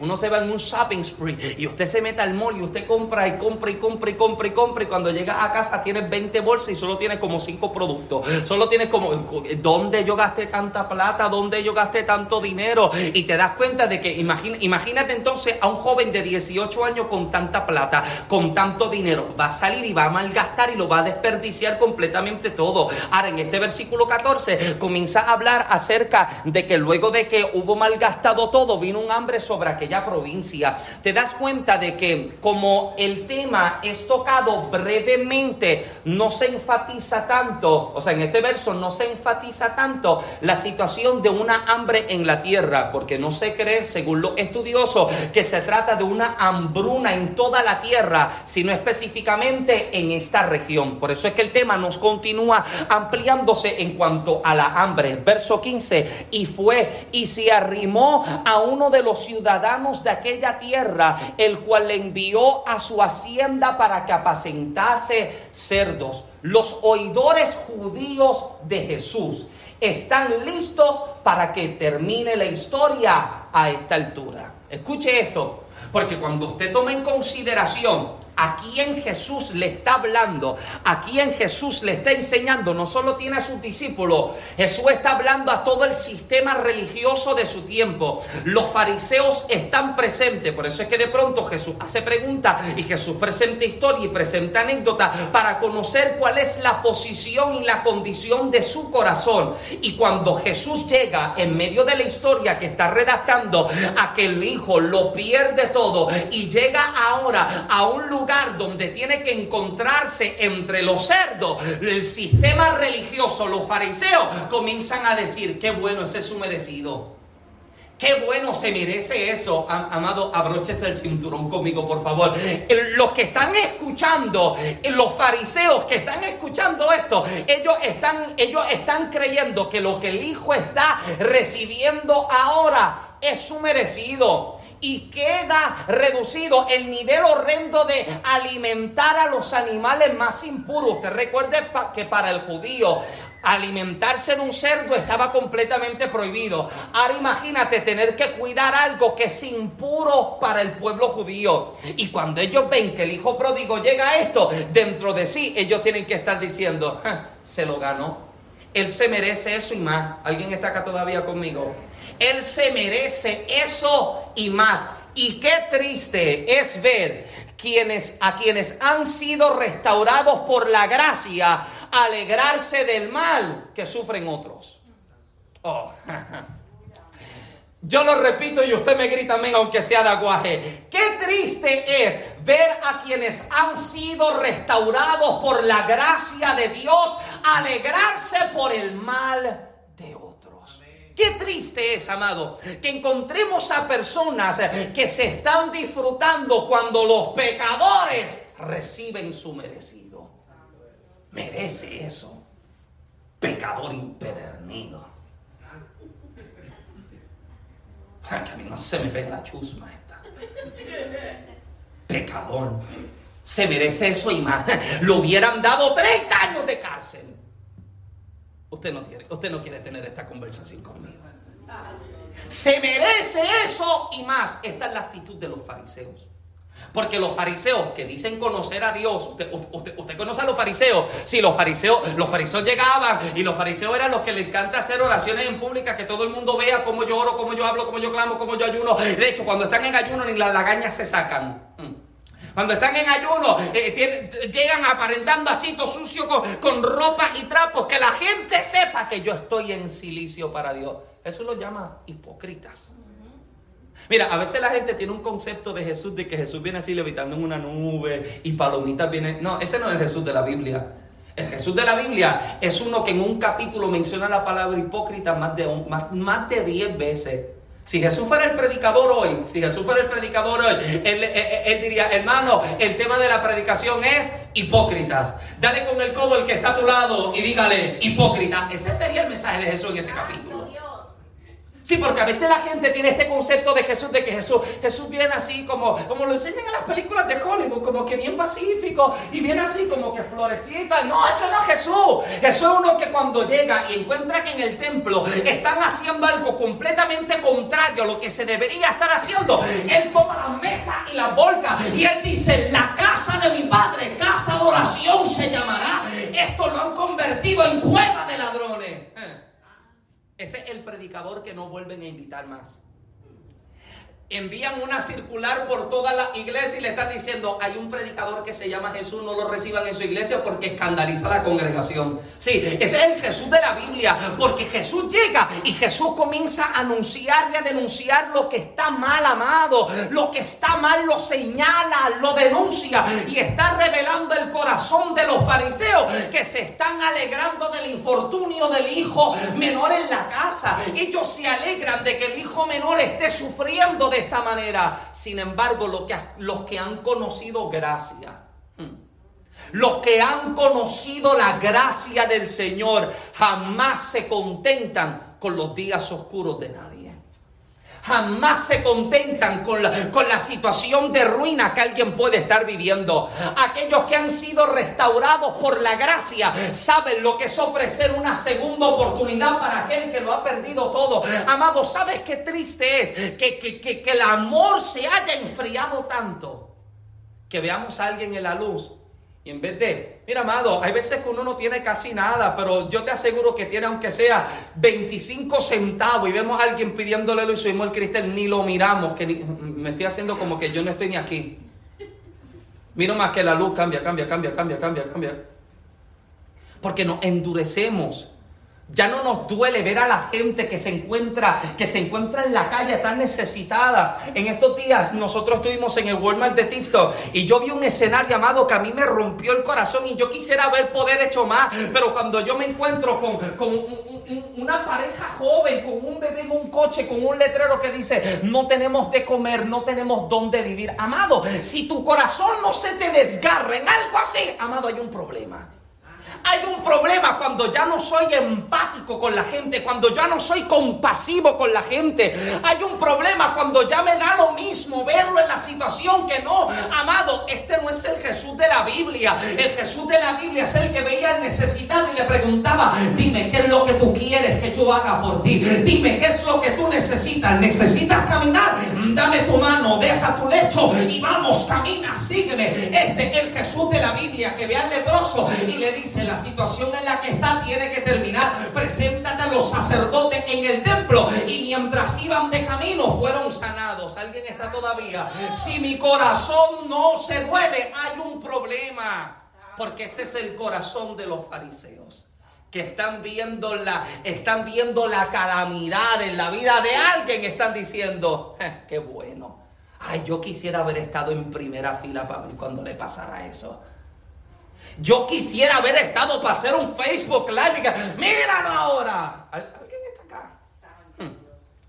Uno se va en un shopping spree y usted se mete al mall y usted compra y compra y compra y compra y compra y cuando llega a casa tienes 20 bolsas y solo tienes como 5 productos. Solo tienes como, ¿dónde yo gasté tanta plata? ¿Dónde yo gasté tanto dinero? Y te das cuenta de que, imagina- imagínate entonces a un joven de 18 años con tanta plata, con tanto dinero. Va a salir y va a malgastar y lo va a desperdiciar completamente todo. Ahora, en este versículo 14 comienza a hablar acerca de que luego de que hubo malgastado todo, vino un hambre sobre aquella provincia. Te das cuenta de que como el tema es tocado brevemente, no se enfatiza tanto, o sea, en este verso no se enfatiza tanto la situación de una hambre en la tierra, porque no se cree, según los estudiosos, que se trata de una hambruna en toda la tierra, sino específicamente en esta región. Por eso es que el tema nos continúa ampliándose en cuanto a la hambre. Verso 15, y fue y se arrimó a uno de los ciudadanos de aquella tierra, el cual le envió a su hacienda para que apacentase cerdos. Los oidores judíos de Jesús están listos para que termine la historia a esta altura. Escuche esto, porque cuando usted toma en consideración a quien Jesús le está hablando, a quien Jesús le está enseñando, no solo tiene a sus discípulos, Jesús está hablando a todo el sistema religioso de su tiempo. Los fariseos están presentes, por eso es que de pronto Jesús hace preguntas y Jesús presenta historia y presenta anécdotas para conocer cuál es la posición y la condición de su corazón. Y cuando Jesús llega en medio de la historia que está redactando, a que el hijo lo pierde todo y llega ahora a un lugar lugar donde tiene que encontrarse entre los cerdos, el sistema religioso, los fariseos, comienzan a decir, qué bueno, ese es su merecido. Qué bueno se merece eso. Amado, abróchese el cinturón conmigo, por favor. Los que están escuchando, los fariseos que están escuchando esto, ellos están, ellos están creyendo que lo que el Hijo está recibiendo ahora es su merecido y queda reducido el nivel horrendo de alimentar a los animales más impuros. Usted recuerde que para el judío alimentarse de un cerdo estaba completamente prohibido. Ahora imagínate tener que cuidar algo que es impuro para el pueblo judío. Y cuando ellos ven que el hijo pródigo llega a esto, dentro de sí, ellos tienen que estar diciendo, se lo ganó. Él se merece eso y más. ¿Alguien está acá todavía conmigo? Él se merece eso y más. Y qué triste es ver quienes, a quienes han sido restaurados por la gracia alegrarse del mal que sufren otros. Oh. Yo lo repito y usted me grita amén aunque sea de aguaje. Qué triste es ver a quienes han sido restaurados por la gracia de Dios alegrarse por el mal. Qué triste es, amado, que encontremos a personas que se están disfrutando cuando los pecadores reciben su merecido. Merece eso. Pecador impedernido. que a mí no se me pega la chusma esta. Pecador. Se merece eso y más. Lo hubieran dado 30 años de cárcel. Usted no quiere, usted no quiere tener esta conversación conmigo. Se merece eso y más. Esta es la actitud de los fariseos. Porque los fariseos que dicen conocer a Dios, usted, usted, conoce a los fariseos. Sí, los fariseos, los fariseos llegaban y los fariseos eran los que les encanta hacer oraciones en pública, que todo el mundo vea cómo yo oro, cómo yo hablo, cómo yo clamo, cómo yo ayuno. De hecho, cuando están en ayuno ni las lagañas se sacan. Cuando están en ayuno, eh, llegan aparentando así todo sucio con, ropa y trapos, que la gente sepa que yo estoy en silicio para Dios. Eso lo llama hipócritas. Mira, a veces la gente tiene un concepto de Jesús de que Jesús viene así levitando en una nube y palomitas vienen. No, ese no es el Jesús de la Biblia. El Jesús de la Biblia es uno que en un capítulo menciona la palabra hipócrita más de, más, más de 10 veces. Si Jesús fuera el predicador hoy, si Jesús fuera el predicador hoy, él, diría, hermano, el tema de la predicación es hipócritas. Dale con el codo el que está a tu lado y dígale, hipócrita. Ese sería el mensaje de Jesús en ese capítulo. Sí, porque a veces la gente tiene este concepto de Jesús, de que Jesús, Jesús viene así como, como lo enseñan en las películas de Hollywood, como que bien pacífico y viene así como que florecita. No, ese no es Jesús. Jesús es uno que cuando llega y encuentra que en el templo están haciendo algo completamente contrario a lo que se debería estar haciendo, él toma la mesa y la volca y él dice, la casa de mi padre, casa de oración se llamará. Esto lo han convertido en cueva de ladrones. Ese es el predicador que no vuelven a invitar más. Envían una circular por toda la iglesia y le están diciendo, hay un predicador que se llama Jesús, no lo reciban en su iglesia porque escandaliza a la congregación. Sí, ese es el Jesús de la Biblia, porque Jesús llega y Jesús comienza a anunciar y a denunciar lo que está mal, amado. Lo que está mal lo señala, lo denuncia y está revelando el corazón de los fariseos que se están alegrando del infortunio del hijo menor en la casa. Ellos se alegran de que el hijo menor esté sufriendo de esta manera. Sin embargo, los que, los que han conocido gracia, hmm, los que han conocido la gracia del Señor, jamás se contentan con los días oscuros de nadie jamás se contentan con la, con la situación de ruina que alguien puede estar viviendo. Aquellos que han sido restaurados por la gracia saben lo que es ofrecer una segunda oportunidad para aquel que lo ha perdido todo. Amado, ¿sabes qué triste es que, que, que, que el amor se haya enfriado tanto? Que veamos a alguien en la luz y en vez de, mira, amado, hay veces que uno no tiene casi nada, pero yo te aseguro que tiene aunque sea 25 centavos y vemos a alguien pidiéndole lo y subimos el cristal, ni lo miramos, que me estoy haciendo como que yo no estoy ni aquí. Miro más que la luz cambia, cambia, cambia, cambia, cambia, cambia. Porque nos endurecemos Ya no nos duele ver a la gente que se encuentra, que se encuentra en la calle tan necesitada. En estos días nosotros estuvimos en el Walmart de Tifto y yo vi un escenario amado que a mí me rompió el corazón y yo quisiera haber poder hecho más. Pero cuando yo me encuentro con, con una pareja joven, con un bebé en un coche, con un letrero que dice, no tenemos de comer, no tenemos dónde vivir. Amado, si tu corazón no se te desgarra en algo así, amado, hay un problema. Hay un problema cuando ya no soy empático con la gente, cuando ya no soy compasivo con la gente. Hay un problema cuando ya me da lo mismo verlo en la situación que no. Amado, este no es el Jesús de la Biblia. El Jesús de la Biblia es el que veía el necesitado y le preguntaba, dime qué es lo que tú quieres que yo haga por ti. Dime qué es lo que tú necesitas. ¿Necesitas caminar? Dame tu mano, deja tu lecho y vamos, camina, sígueme. Este es el Jesús de la Biblia que ve al leproso y le dice, la situación en la que está tiene que terminar. Preséntate a los sacerdotes en el templo. Y mientras iban de camino fueron sanados. ¿Alguien está todavía? Si mi corazón no se duele, hay un problema. Porque este es el corazón de los fariseos que están viendo la están viendo la calamidad en la vida de alguien, están diciendo, qué bueno. Ay, yo quisiera haber estado en primera fila para ver cuando le pasara eso. Yo quisiera haber estado para hacer un Facebook Live y míralo ahora. ¿Alguien está acá? Hmm.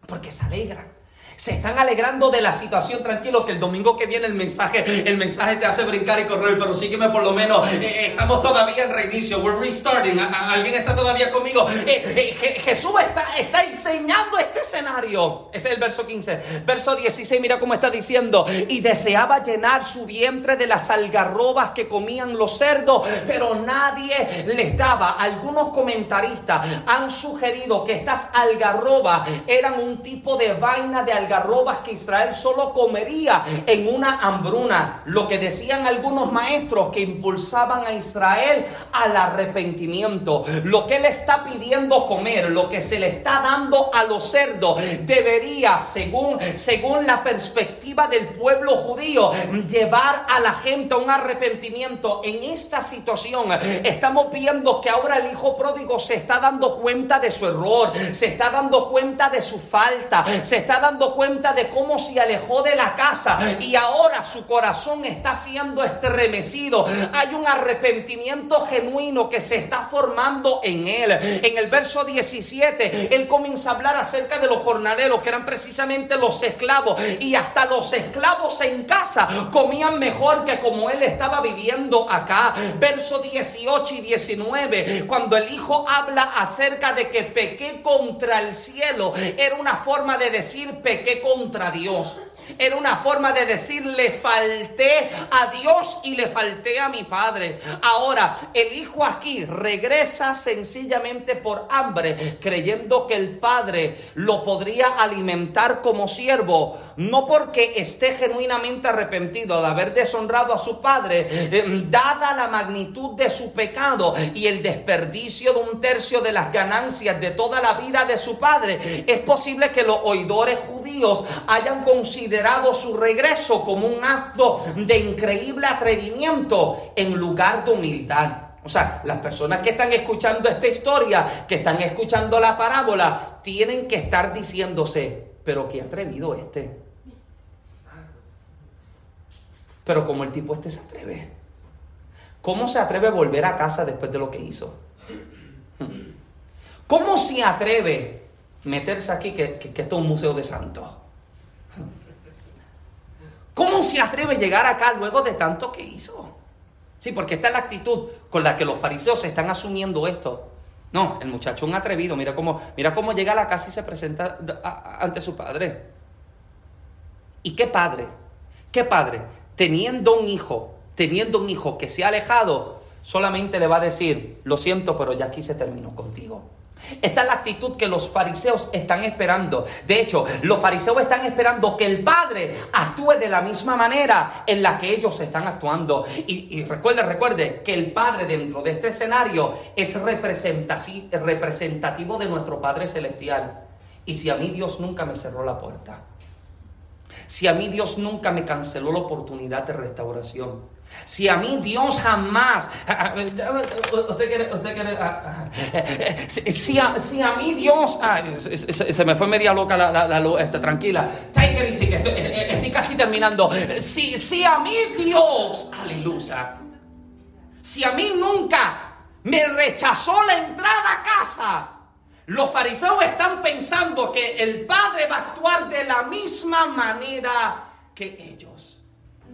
Porque se alegra se están alegrando de la situación, tranquilo, que el domingo que viene el mensaje, el mensaje te hace brincar y correr, pero sígueme por lo menos, eh, eh, estamos todavía en reinicio, we're restarting, alguien está todavía conmigo. Eh, Jesús está, está enseñando este escenario, ese es el verso 15, verso 16, mira cómo está diciendo, y deseaba llenar su vientre de las algarrobas que comían los cerdos, pero nadie les daba. Algunos comentaristas han sugerido que estas algarrobas eran un tipo de vaina de algarrobas algarrobas que Israel solo comería en una hambruna. Lo que decían algunos maestros que impulsaban a Israel al arrepentimiento. Lo que él está pidiendo comer, lo que se le está dando a los cerdos, debería, según, según la perspectiva del pueblo judío, llevar a la gente a un arrepentimiento. En esta situación estamos viendo que ahora el hijo pródigo se está dando cuenta de su error, se está dando cuenta de su falta, se está dando cuenta de cómo se alejó de la casa y ahora su corazón está siendo estremecido. Hay un arrepentimiento genuino que se está formando en él. En el verso 17, él comienza a hablar acerca de los jornaleros, que eran precisamente los esclavos, y hasta los esclavos en casa comían mejor que como él estaba viviendo acá. Verso 18 y 19, cuando el hijo habla acerca de que pequé contra el cielo, era una forma de decir pequé que contra Dios. Era una forma de decir, le falté a Dios y le falté a mi padre. Ahora, el hijo aquí regresa sencillamente por hambre, creyendo que el padre lo podría alimentar como siervo, no porque esté genuinamente arrepentido de haber deshonrado a su padre, eh, dada la magnitud de su pecado y el desperdicio de un tercio de las ganancias de toda la vida de su padre. Es posible que los oidores judíos hayan considerado su regreso como un acto de increíble atrevimiento en lugar de humildad. O sea, las personas que están escuchando esta historia, que están escuchando la parábola, tienen que estar diciéndose, pero qué atrevido este. Pero como el tipo este se atreve. ¿Cómo se atreve a volver a casa después de lo que hizo? ¿Cómo se atreve meterse aquí que, que esto es un museo de santos? ¿Cómo se atreve a llegar acá luego de tanto que hizo? Sí, porque esta es la actitud con la que los fariseos están asumiendo esto. No, el muchacho es un atrevido. Mira cómo, mira cómo llega a la casa y se presenta ante su padre. ¿Y qué padre? ¿Qué padre? Teniendo un hijo, teniendo un hijo que se ha alejado, solamente le va a decir, lo siento, pero ya aquí se terminó contigo. Esta es la actitud que los fariseos están esperando. De hecho, los fariseos están esperando que el Padre actúe de la misma manera en la que ellos están actuando. Y, recuerde, recuerde que el Padre dentro de este escenario es representativo de nuestro Padre Celestial. Y si a mí Dios nunca me cerró la puerta, si a mí Dios nunca me canceló la oportunidad de restauración, Si a mí Dios jamás, usted quiere, usted quiere, si, a, si, a, mí Dios, se, me fue media loca la, la, la tranquila, estoy, eh, eh, estoy, casi terminando. Si, si a mí Dios, aleluya, si a mí nunca me rechazó la entrada a casa, los fariseos están pensando que el Padre va a actuar de la misma manera que ellos.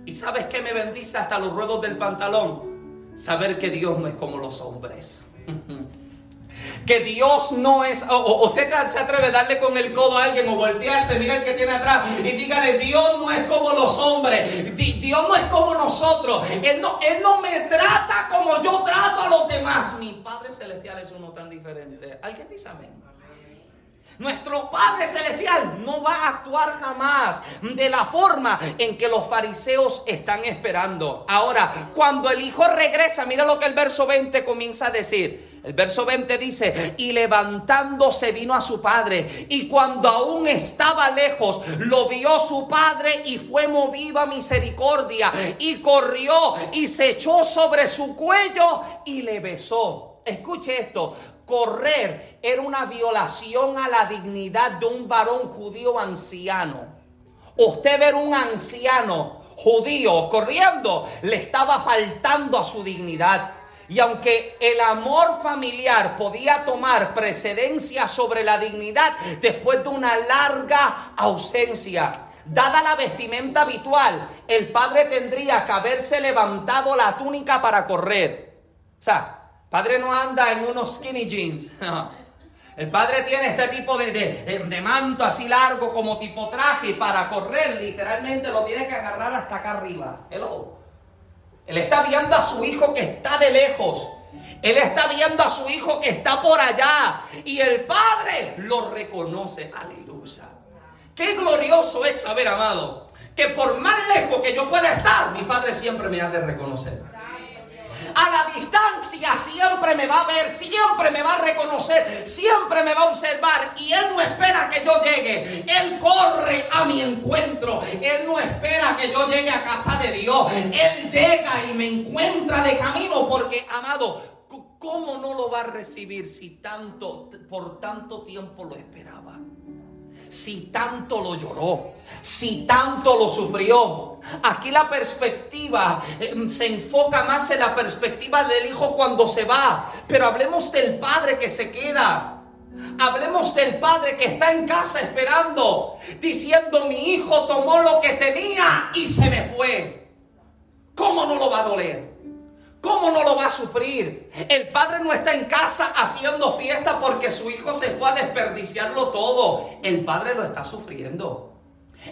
¿Y sabes qué me bendice hasta los ruedos del pantalón? Saber que Dios no es como los hombres. que Dios no es, o, usted se atreve a darle con el codo a alguien o voltearse, mira el que tiene atrás y dígale, Dios no es como los hombres, Dios no es como nosotros, él no, él no me trata como yo trato a los demás. Mi Padre Celestial es uno tan diferente. ¿Alguien dice amén? Nuestro Padre Celestial no va a actuar jamás de la forma en que los fariseos están esperando. Ahora, cuando el Hijo regresa, mira lo que el verso 20 comienza a decir. El verso 20 dice, y levantándose vino a su padre, y cuando aún estaba lejos, lo vio su padre y fue movido a misericordia, y corrió y se echó sobre su cuello y le besó. Escuche esto, correr era una violación a la dignidad de un varón judío anciano. Usted ver un anciano judío corriendo le estaba faltando a su dignidad. Y aunque el amor familiar podía tomar precedencia sobre la dignidad después de una larga ausencia, dada la vestimenta habitual, el padre tendría que haberse levantado la túnica para correr. O sea, Padre no anda en unos skinny jeans. El padre tiene este tipo de, de, manto así largo como tipo traje para correr. Literalmente lo tiene que agarrar hasta acá arriba. Él está viendo a su hijo que está de lejos. Él está viendo a su hijo que está por allá. Y el padre lo reconoce. Aleluya. Qué glorioso es saber, amado, que por más lejos que yo pueda estar, mi padre siempre me ha de reconocer a la distancia siempre me va a ver, siempre me va a reconocer, siempre me va a observar. Y Él no espera que yo llegue, Él corre a mi encuentro, Él no espera que yo llegue a casa de Dios, Él llega y me encuentra de camino porque, amado, ¿cómo no lo va a recibir si tanto, por tanto tiempo lo esperaba? Si tanto lo lloró, si tanto lo sufrió. Aquí la perspectiva eh, se enfoca más en la perspectiva del hijo cuando se va, pero hablemos del padre que se queda. Hablemos del padre que está en casa esperando, diciendo mi hijo tomó lo que tenía y se me fue. ¿Cómo no lo va a doler? ¿Cómo no lo va a sufrir? El padre no está en casa haciendo fiesta porque su hijo se fue a desperdiciarlo todo. El padre lo está sufriendo.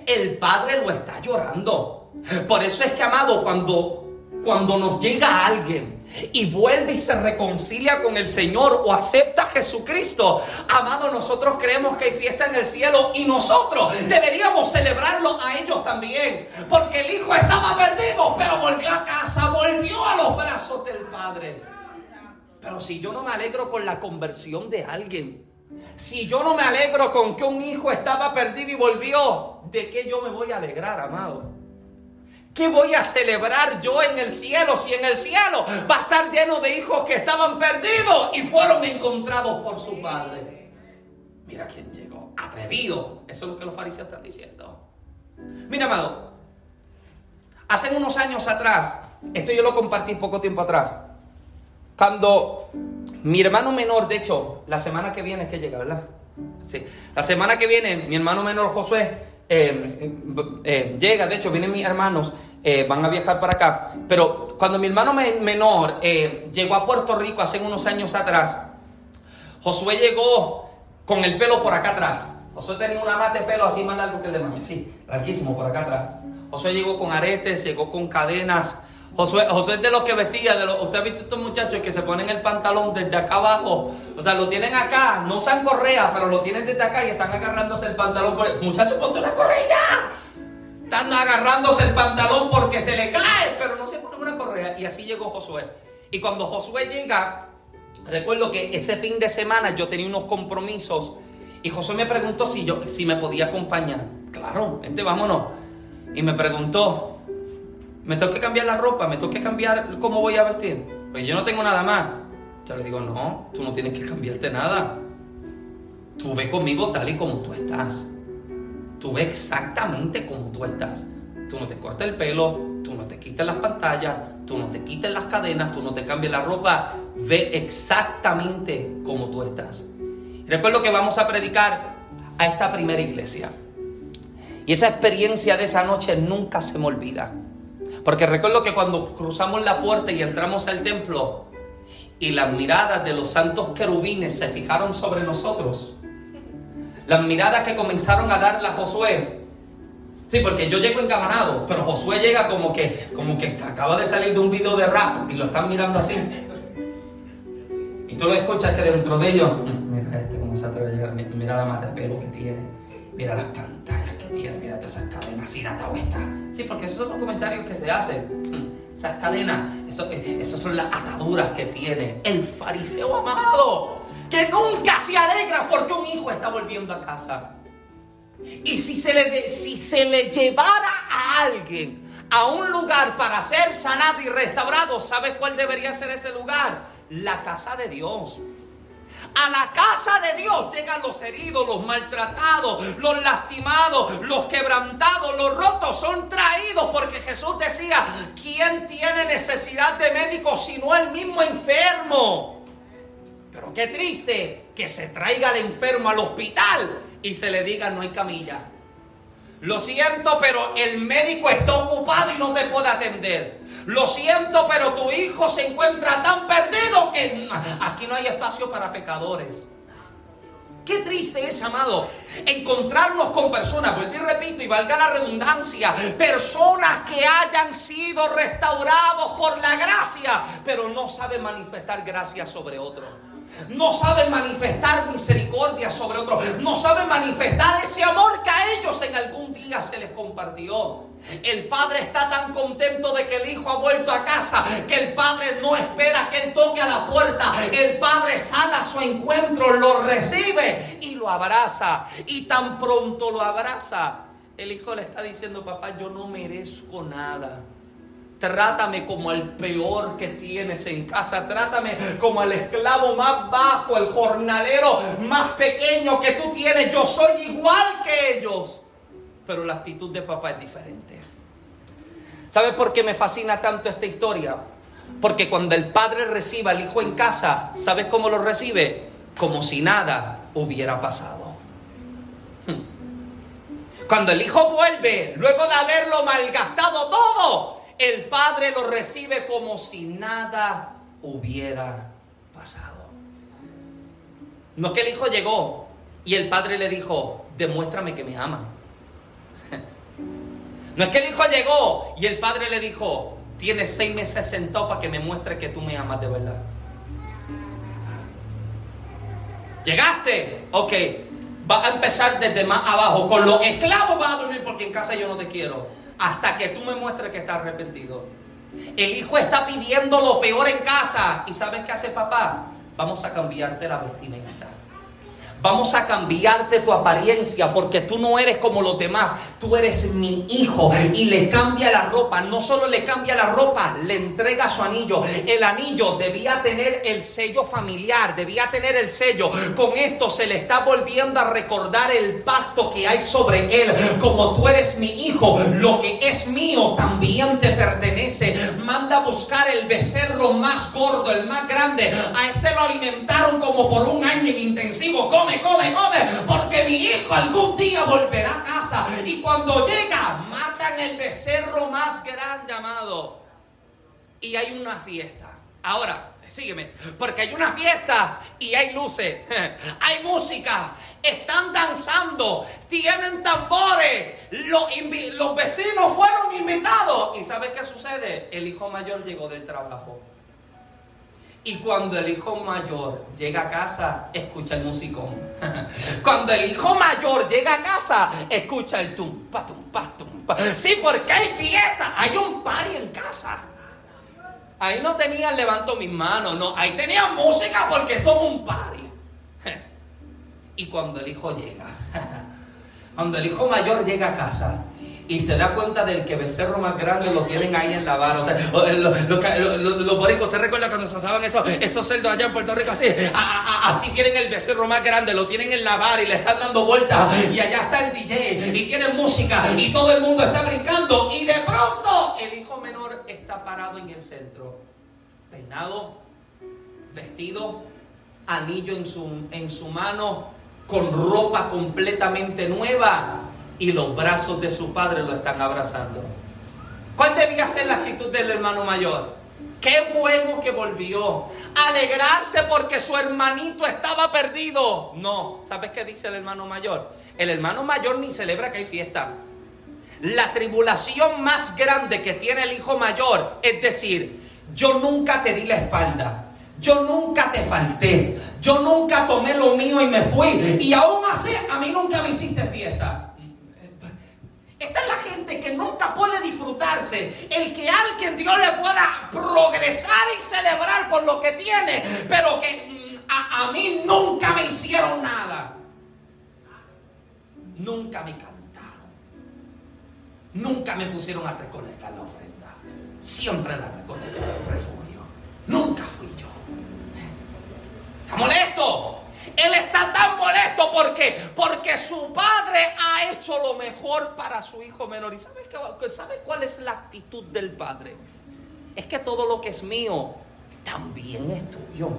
El padre lo está llorando. Por eso es que, amado, cuando, cuando nos llega alguien y vuelve y se reconcilia con el Señor o acepta a Jesucristo, amado, nosotros creemos que hay fiesta en el cielo y nosotros deberíamos celebrarlo a ellos también, porque el hijo estaba perdido, pero volvió a casa, volvió a los brazos del Padre. Pero si yo no me alegro con la conversión de alguien, si yo no me alegro con que un hijo estaba perdido y volvió, ¿de qué yo me voy a alegrar, amado? ¿Qué voy a celebrar yo en el cielo si en el cielo va a estar lleno de hijos que estaban perdidos y fueron encontrados por su padre? Mira quién llegó, atrevido. Eso es lo que los fariseos están diciendo. Mira, amado, hace unos años atrás, esto yo lo compartí poco tiempo atrás, cuando mi hermano menor, de hecho, la semana que viene es que llega, ¿verdad? Sí, la semana que viene, mi hermano menor Josué eh, eh, llega, de hecho, vienen mis hermanos, eh, van a viajar para acá. Pero cuando mi hermano menor llegó a Puerto Rico hace unos años atrás, Josué llegó con el pelo por acá atrás. Josué tenía una mate de pelo así más largo que el de mami, sí, larguísimo por acá atrás. Josué llegó con aretes, llegó con cadenas. Josué, Josué es de los que vestía, de los, usted ha visto estos muchachos que se ponen el pantalón desde acá abajo, o sea, lo tienen acá, no usan correa, pero lo tienen desde acá y están agarrándose el pantalón. Por Muchachos, ponte una correa. Están agarrándose el pantalón porque se le cae, pero no se pone una correa. Y así llegó Josué. Y cuando Josué llega, recuerdo que ese fin de semana yo tenía unos compromisos y Josué me preguntó si, yo, si me podía acompañar. Claro, vente, vámonos. Y me preguntó, Me tengo que cambiar la ropa, me tengo que cambiar cómo voy a vestir. Porque yo no tengo nada más. Yo le digo, no, tú no tienes que cambiarte nada. Tú ve conmigo tal y como tú estás. Tú ve exactamente como tú estás. Tú no te cortes el pelo, tú no te quites las pantallas, tú no te quites las cadenas, tú no te cambies la ropa. Ve exactamente como tú estás. Recuerdo que vamos a predicar a esta primera iglesia. Y esa experiencia de esa noche nunca se me olvida. Porque recuerdo que cuando cruzamos la puerta y entramos al templo y las miradas de los santos querubines se fijaron sobre nosotros, las miradas que comenzaron a darle a Josué. Sí, porque yo llego encabanado, pero Josué llega como que, como que acaba de salir de un video de rap y lo están mirando así. Y tú lo escuchas que dentro de ellos, mm, mira este cómo se atreve a llegar, mira la mata de pelo que tiene, mira las pantallas que tiene, mira todas esas cadenas, la está. Sí, porque esos son los comentarios que se hacen. Mm, esas cadenas, eso, eh, esas son las ataduras que tiene el fariseo amado que nunca se alegra porque un hijo está volviendo a casa. Y si se le, si se le llevara a alguien a un lugar para ser sanado y restaurado, ¿sabes cuál debería ser ese lugar? La casa de Dios. A la casa de Dios llegan los heridos, los maltratados, los lastimados, los quebrantados, los rotos, son traídos porque Jesús decía, ¿quién tiene necesidad de médico sino el mismo enfermo? Pero qué triste que se traiga al enfermo al hospital y se le diga no hay camilla. Lo siento, pero el médico está ocupado y no te puede atender. Lo siento, pero tu hijo se encuentra tan perdido que aquí no hay espacio para pecadores. Qué triste es, amado, encontrarnos con personas, vuelvo y repito, y valga la redundancia, personas que hayan sido restaurados por la gracia, pero no saben manifestar gracia sobre otros no saben manifestar misericordia sobre otros, no saben manifestar ese amor que a ellos en algún día se les compartió. El padre está tan contento de que el hijo ha vuelto a casa que el padre no espera que él toque a la puerta. El padre sale a su encuentro, lo recibe y lo abraza. Y tan pronto lo abraza, el hijo le está diciendo, papá, yo no merezco nada. Trátame como el peor que tienes en casa. Trátame como el esclavo más bajo, el jornalero más pequeño que tú tienes. Yo soy igual que ellos. Pero la actitud de papá es diferente. ¿Sabes por qué me fascina tanto esta historia? Porque cuando el padre recibe al hijo en casa, ¿sabes cómo lo recibe? Como si nada hubiera pasado. Cuando el hijo vuelve, luego de haberlo malgastado todo, el padre lo recibe como si nada hubiera pasado. No es que el hijo llegó y el padre le dijo, demuéstrame que me ama. No es que el hijo llegó y el padre le dijo, tienes seis meses sentado para que me muestre que tú me amas de verdad. Llegaste, ok, va a empezar desde más abajo. Con los esclavos vas a dormir porque en casa yo no te quiero hasta que tú me muestres que estás arrepentido. El hijo está pidiendo lo peor en casa. ¿Y sabes qué hace papá? Vamos a cambiarte la vestimenta. Vamos a cambiarte tu apariencia porque tú no eres como los demás, tú eres mi hijo y le cambia la ropa, no solo le cambia la ropa, le entrega su anillo. El anillo debía tener el sello familiar, debía tener el sello. Con esto se le está volviendo a recordar el pacto que hay sobre él. Como tú eres mi hijo, lo que es mío también te pertenece. Manda a buscar el becerro más gordo, el más grande. A este lo alimentaron como por un año en intensivo come, come, come, porque mi hijo algún día volverá a casa. Y cuando llega, matan el becerro más grande, amado. Y hay una fiesta. Ahora, sígueme, porque hay una fiesta y hay luces, hay música, están danzando, tienen tambores, los, los vecinos fueron invitados. ¿Y sabes qué sucede? El hijo mayor llegó del trabajo. Y cuando el hijo mayor llega a casa, escucha el musicón. cuando el hijo mayor llega a casa, escucha el tumpa, tumpa, tumpa. Sí, porque hay fiesta, hay un party en casa. Ahí no tenían levanto mis manos, no, ahí tenían música porque es todo un party. y cuando el hijo llega, Cuando el hijo mayor llega a casa y se da cuenta del que becerro más grande lo tienen ahí en la vara. Los boricos, ¿usted recuerda cuando se asaban esos, esos cerdos allá en Puerto Rico? Así, así quieren el becerro más grande, lo tienen en la vara y le están dando vueltas. Y allá está el DJ y tienen música y todo el mundo está brincando. Y de pronto el hijo menor está parado en el centro, peinado, vestido, anillo en su, en su mano, con ropa completamente nueva y los brazos de su padre lo están abrazando. ¿Cuál debía ser la actitud del hermano mayor? Qué bueno que volvió. Alegrarse porque su hermanito estaba perdido. No, ¿sabes qué dice el hermano mayor? El hermano mayor ni celebra que hay fiesta. La tribulación más grande que tiene el hijo mayor es decir, yo nunca te di la espalda. Yo nunca te falté. Yo nunca tomé lo mío y me fui. Y aún así, a mí nunca me hiciste fiesta. Esta es la gente nunca puede disfrutarse. El que alguien Dios le pueda progresar y celebrar por lo que tiene, pero que mm, a, mí nunca me hicieron nada. Nunca me cantaron. Nunca me pusieron a recolectar la ofrenda. Siempre la recolecté el refugio. Nunca fui yo. ¿Está molesto? Él está tan molesto porque, porque su padre ha hecho lo mejor para su hijo menor. ¿Y sabe, sabe cuál es la actitud del padre? Es que todo lo que es mío también es tuyo.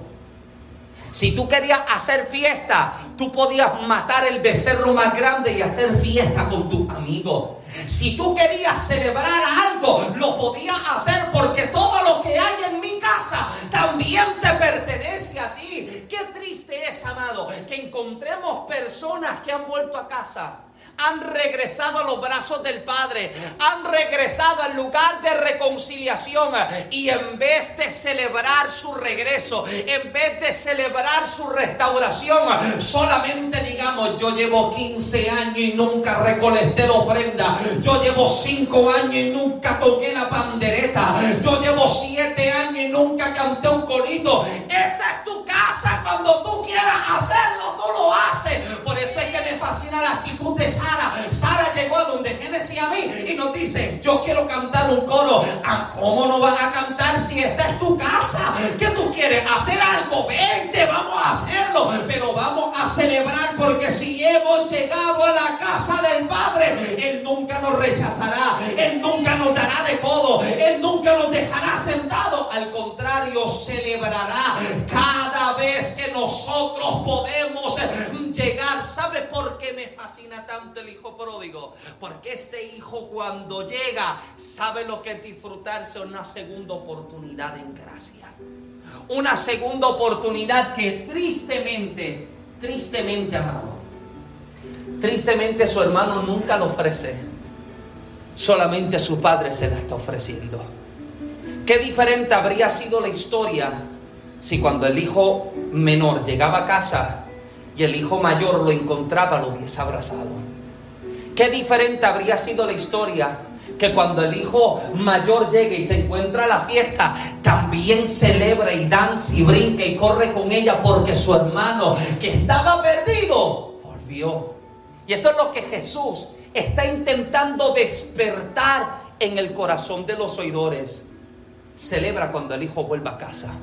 Si tú querías hacer fiesta, tú podías matar el becerro más grande y hacer fiesta con tus amigos. Si tú querías celebrar algo, lo podías hacer porque todo lo que hay en mi casa también te pertenece a ti. Qué triste es, amado, que encontremos personas que han vuelto a casa han regresado a los brazos del Padre, han regresado al lugar de reconciliación y en vez de celebrar su regreso, en vez de celebrar su restauración, solamente digamos, yo llevo 15 años y nunca recolecté la ofrenda, yo llevo 5 años y nunca toqué la pandereta, yo llevo 7 años y nunca canté un corito. Esta es tu casa, cuando tú quieras hacerlo, tú lo haces. Por eso es que me fascina la actitud de Sara. Sara llegó a donde Génesis a mí y nos dice, yo quiero cantar un coro. Ah, ¿Cómo no vas a cantar si esta es tu casa? ¿Qué tú quieres? ¿Hacer algo? Vente, vamos a hacerlo. Pero vamos a celebrar porque si hemos llegado a la casa del Padre, Él nunca nos rechazará. Él nunca nos dará de codo. Él nunca nos dejará sentados. Al contrario, celebrará cada vez que nosotros podemos llegar. ¿Sabe por qué me fascina tanto el hijo pródigo? Porque este hijo cuando llega sabe lo que es disfrutarse una segunda oportunidad en gracia. Una segunda oportunidad que tristemente, tristemente amado, tristemente su hermano nunca lo ofrece. Solamente su padre se la está ofreciendo. Qué diferente habría sido la historia si cuando el hijo menor llegaba a casa y el hijo mayor lo encontraba, lo hubiese abrazado. Qué diferente habría sido la historia que cuando el hijo mayor llegue y se encuentra a la fiesta, también celebra y danza y brinca y corre con ella porque su hermano que estaba perdido volvió. Y esto es lo que Jesús está intentando despertar en el corazón de los oidores. Celebra cuando el hijo vuelva a casa.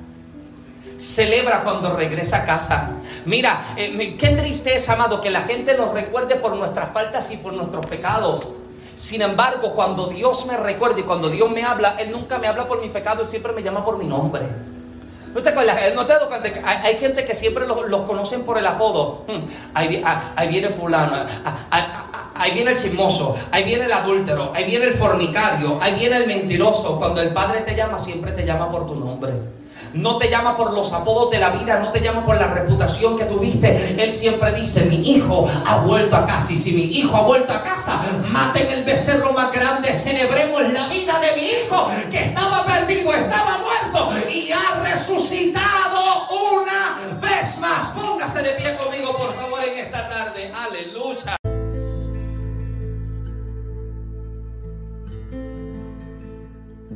Celebra cuando regresa a casa. Mira, eh, qué tristeza, amado, que la gente nos recuerde por nuestras faltas y por nuestros pecados. Sin embargo, cuando Dios me recuerda y cuando Dios me habla, Él nunca me habla por mi pecado, Él siempre me llama por mi nombre. ¿No te acuerdas? ¿No hay, gente que siempre los, conocen por el apodo. Hmm, ahí, ah, ahí viene fulano, ah, ah, ahí viene el chismoso, ahí viene el adúltero, ahí viene el fornicario, ahí viene el mentiroso. Cuando el Padre te llama, siempre te llama por tu nombre no te llama por los apodos de la vida, no te llama por la reputación que tuviste. Él siempre dice, mi hijo ha vuelto a casa. Y si mi hijo ha vuelto a casa, maten el becerro más grande, celebremos la vida de mi hijo que estaba perdido, estaba muerto y ha resucitado una vez más. Póngase de pie conmigo, por favor, en esta tarde. Aleluya.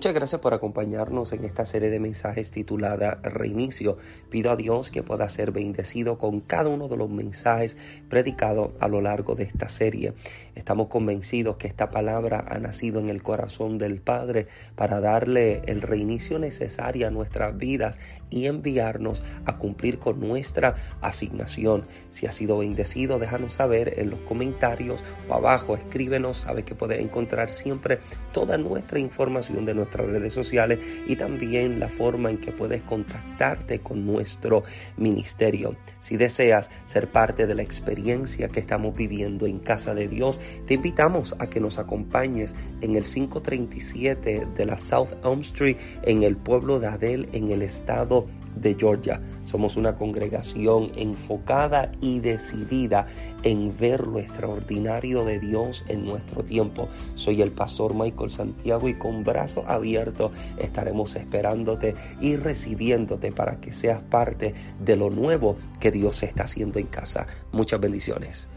Muchas gracias por acompañarnos en esta serie de mensajes titulada Reinicio. Pido a Dios que pueda ser bendecido con cada uno de los mensajes predicados a lo largo de esta serie. Estamos convencidos que esta palabra ha nacido en el corazón del Padre para darle el reinicio necesario a nuestras vidas y enviarnos a cumplir con nuestra asignación. Si ha sido bendecido, déjanos saber en los comentarios o abajo, escríbenos, sabe que puedes encontrar siempre toda nuestra información de nuestras redes sociales y también la forma en que puedes contactarte con nuestro ministerio. Si deseas ser parte de la experiencia que estamos viviendo en Casa de Dios, te invitamos a que nos acompañes en el 537 de la South Elm Street en el pueblo de Adel en el estado de Georgia. Somos una congregación enfocada y decidida en ver lo extraordinario de Dios en nuestro tiempo. Soy el pastor Michael Santiago y con brazos abiertos estaremos esperándote y recibiéndote para que seas parte de lo nuevo que Dios está haciendo en casa. Muchas bendiciones.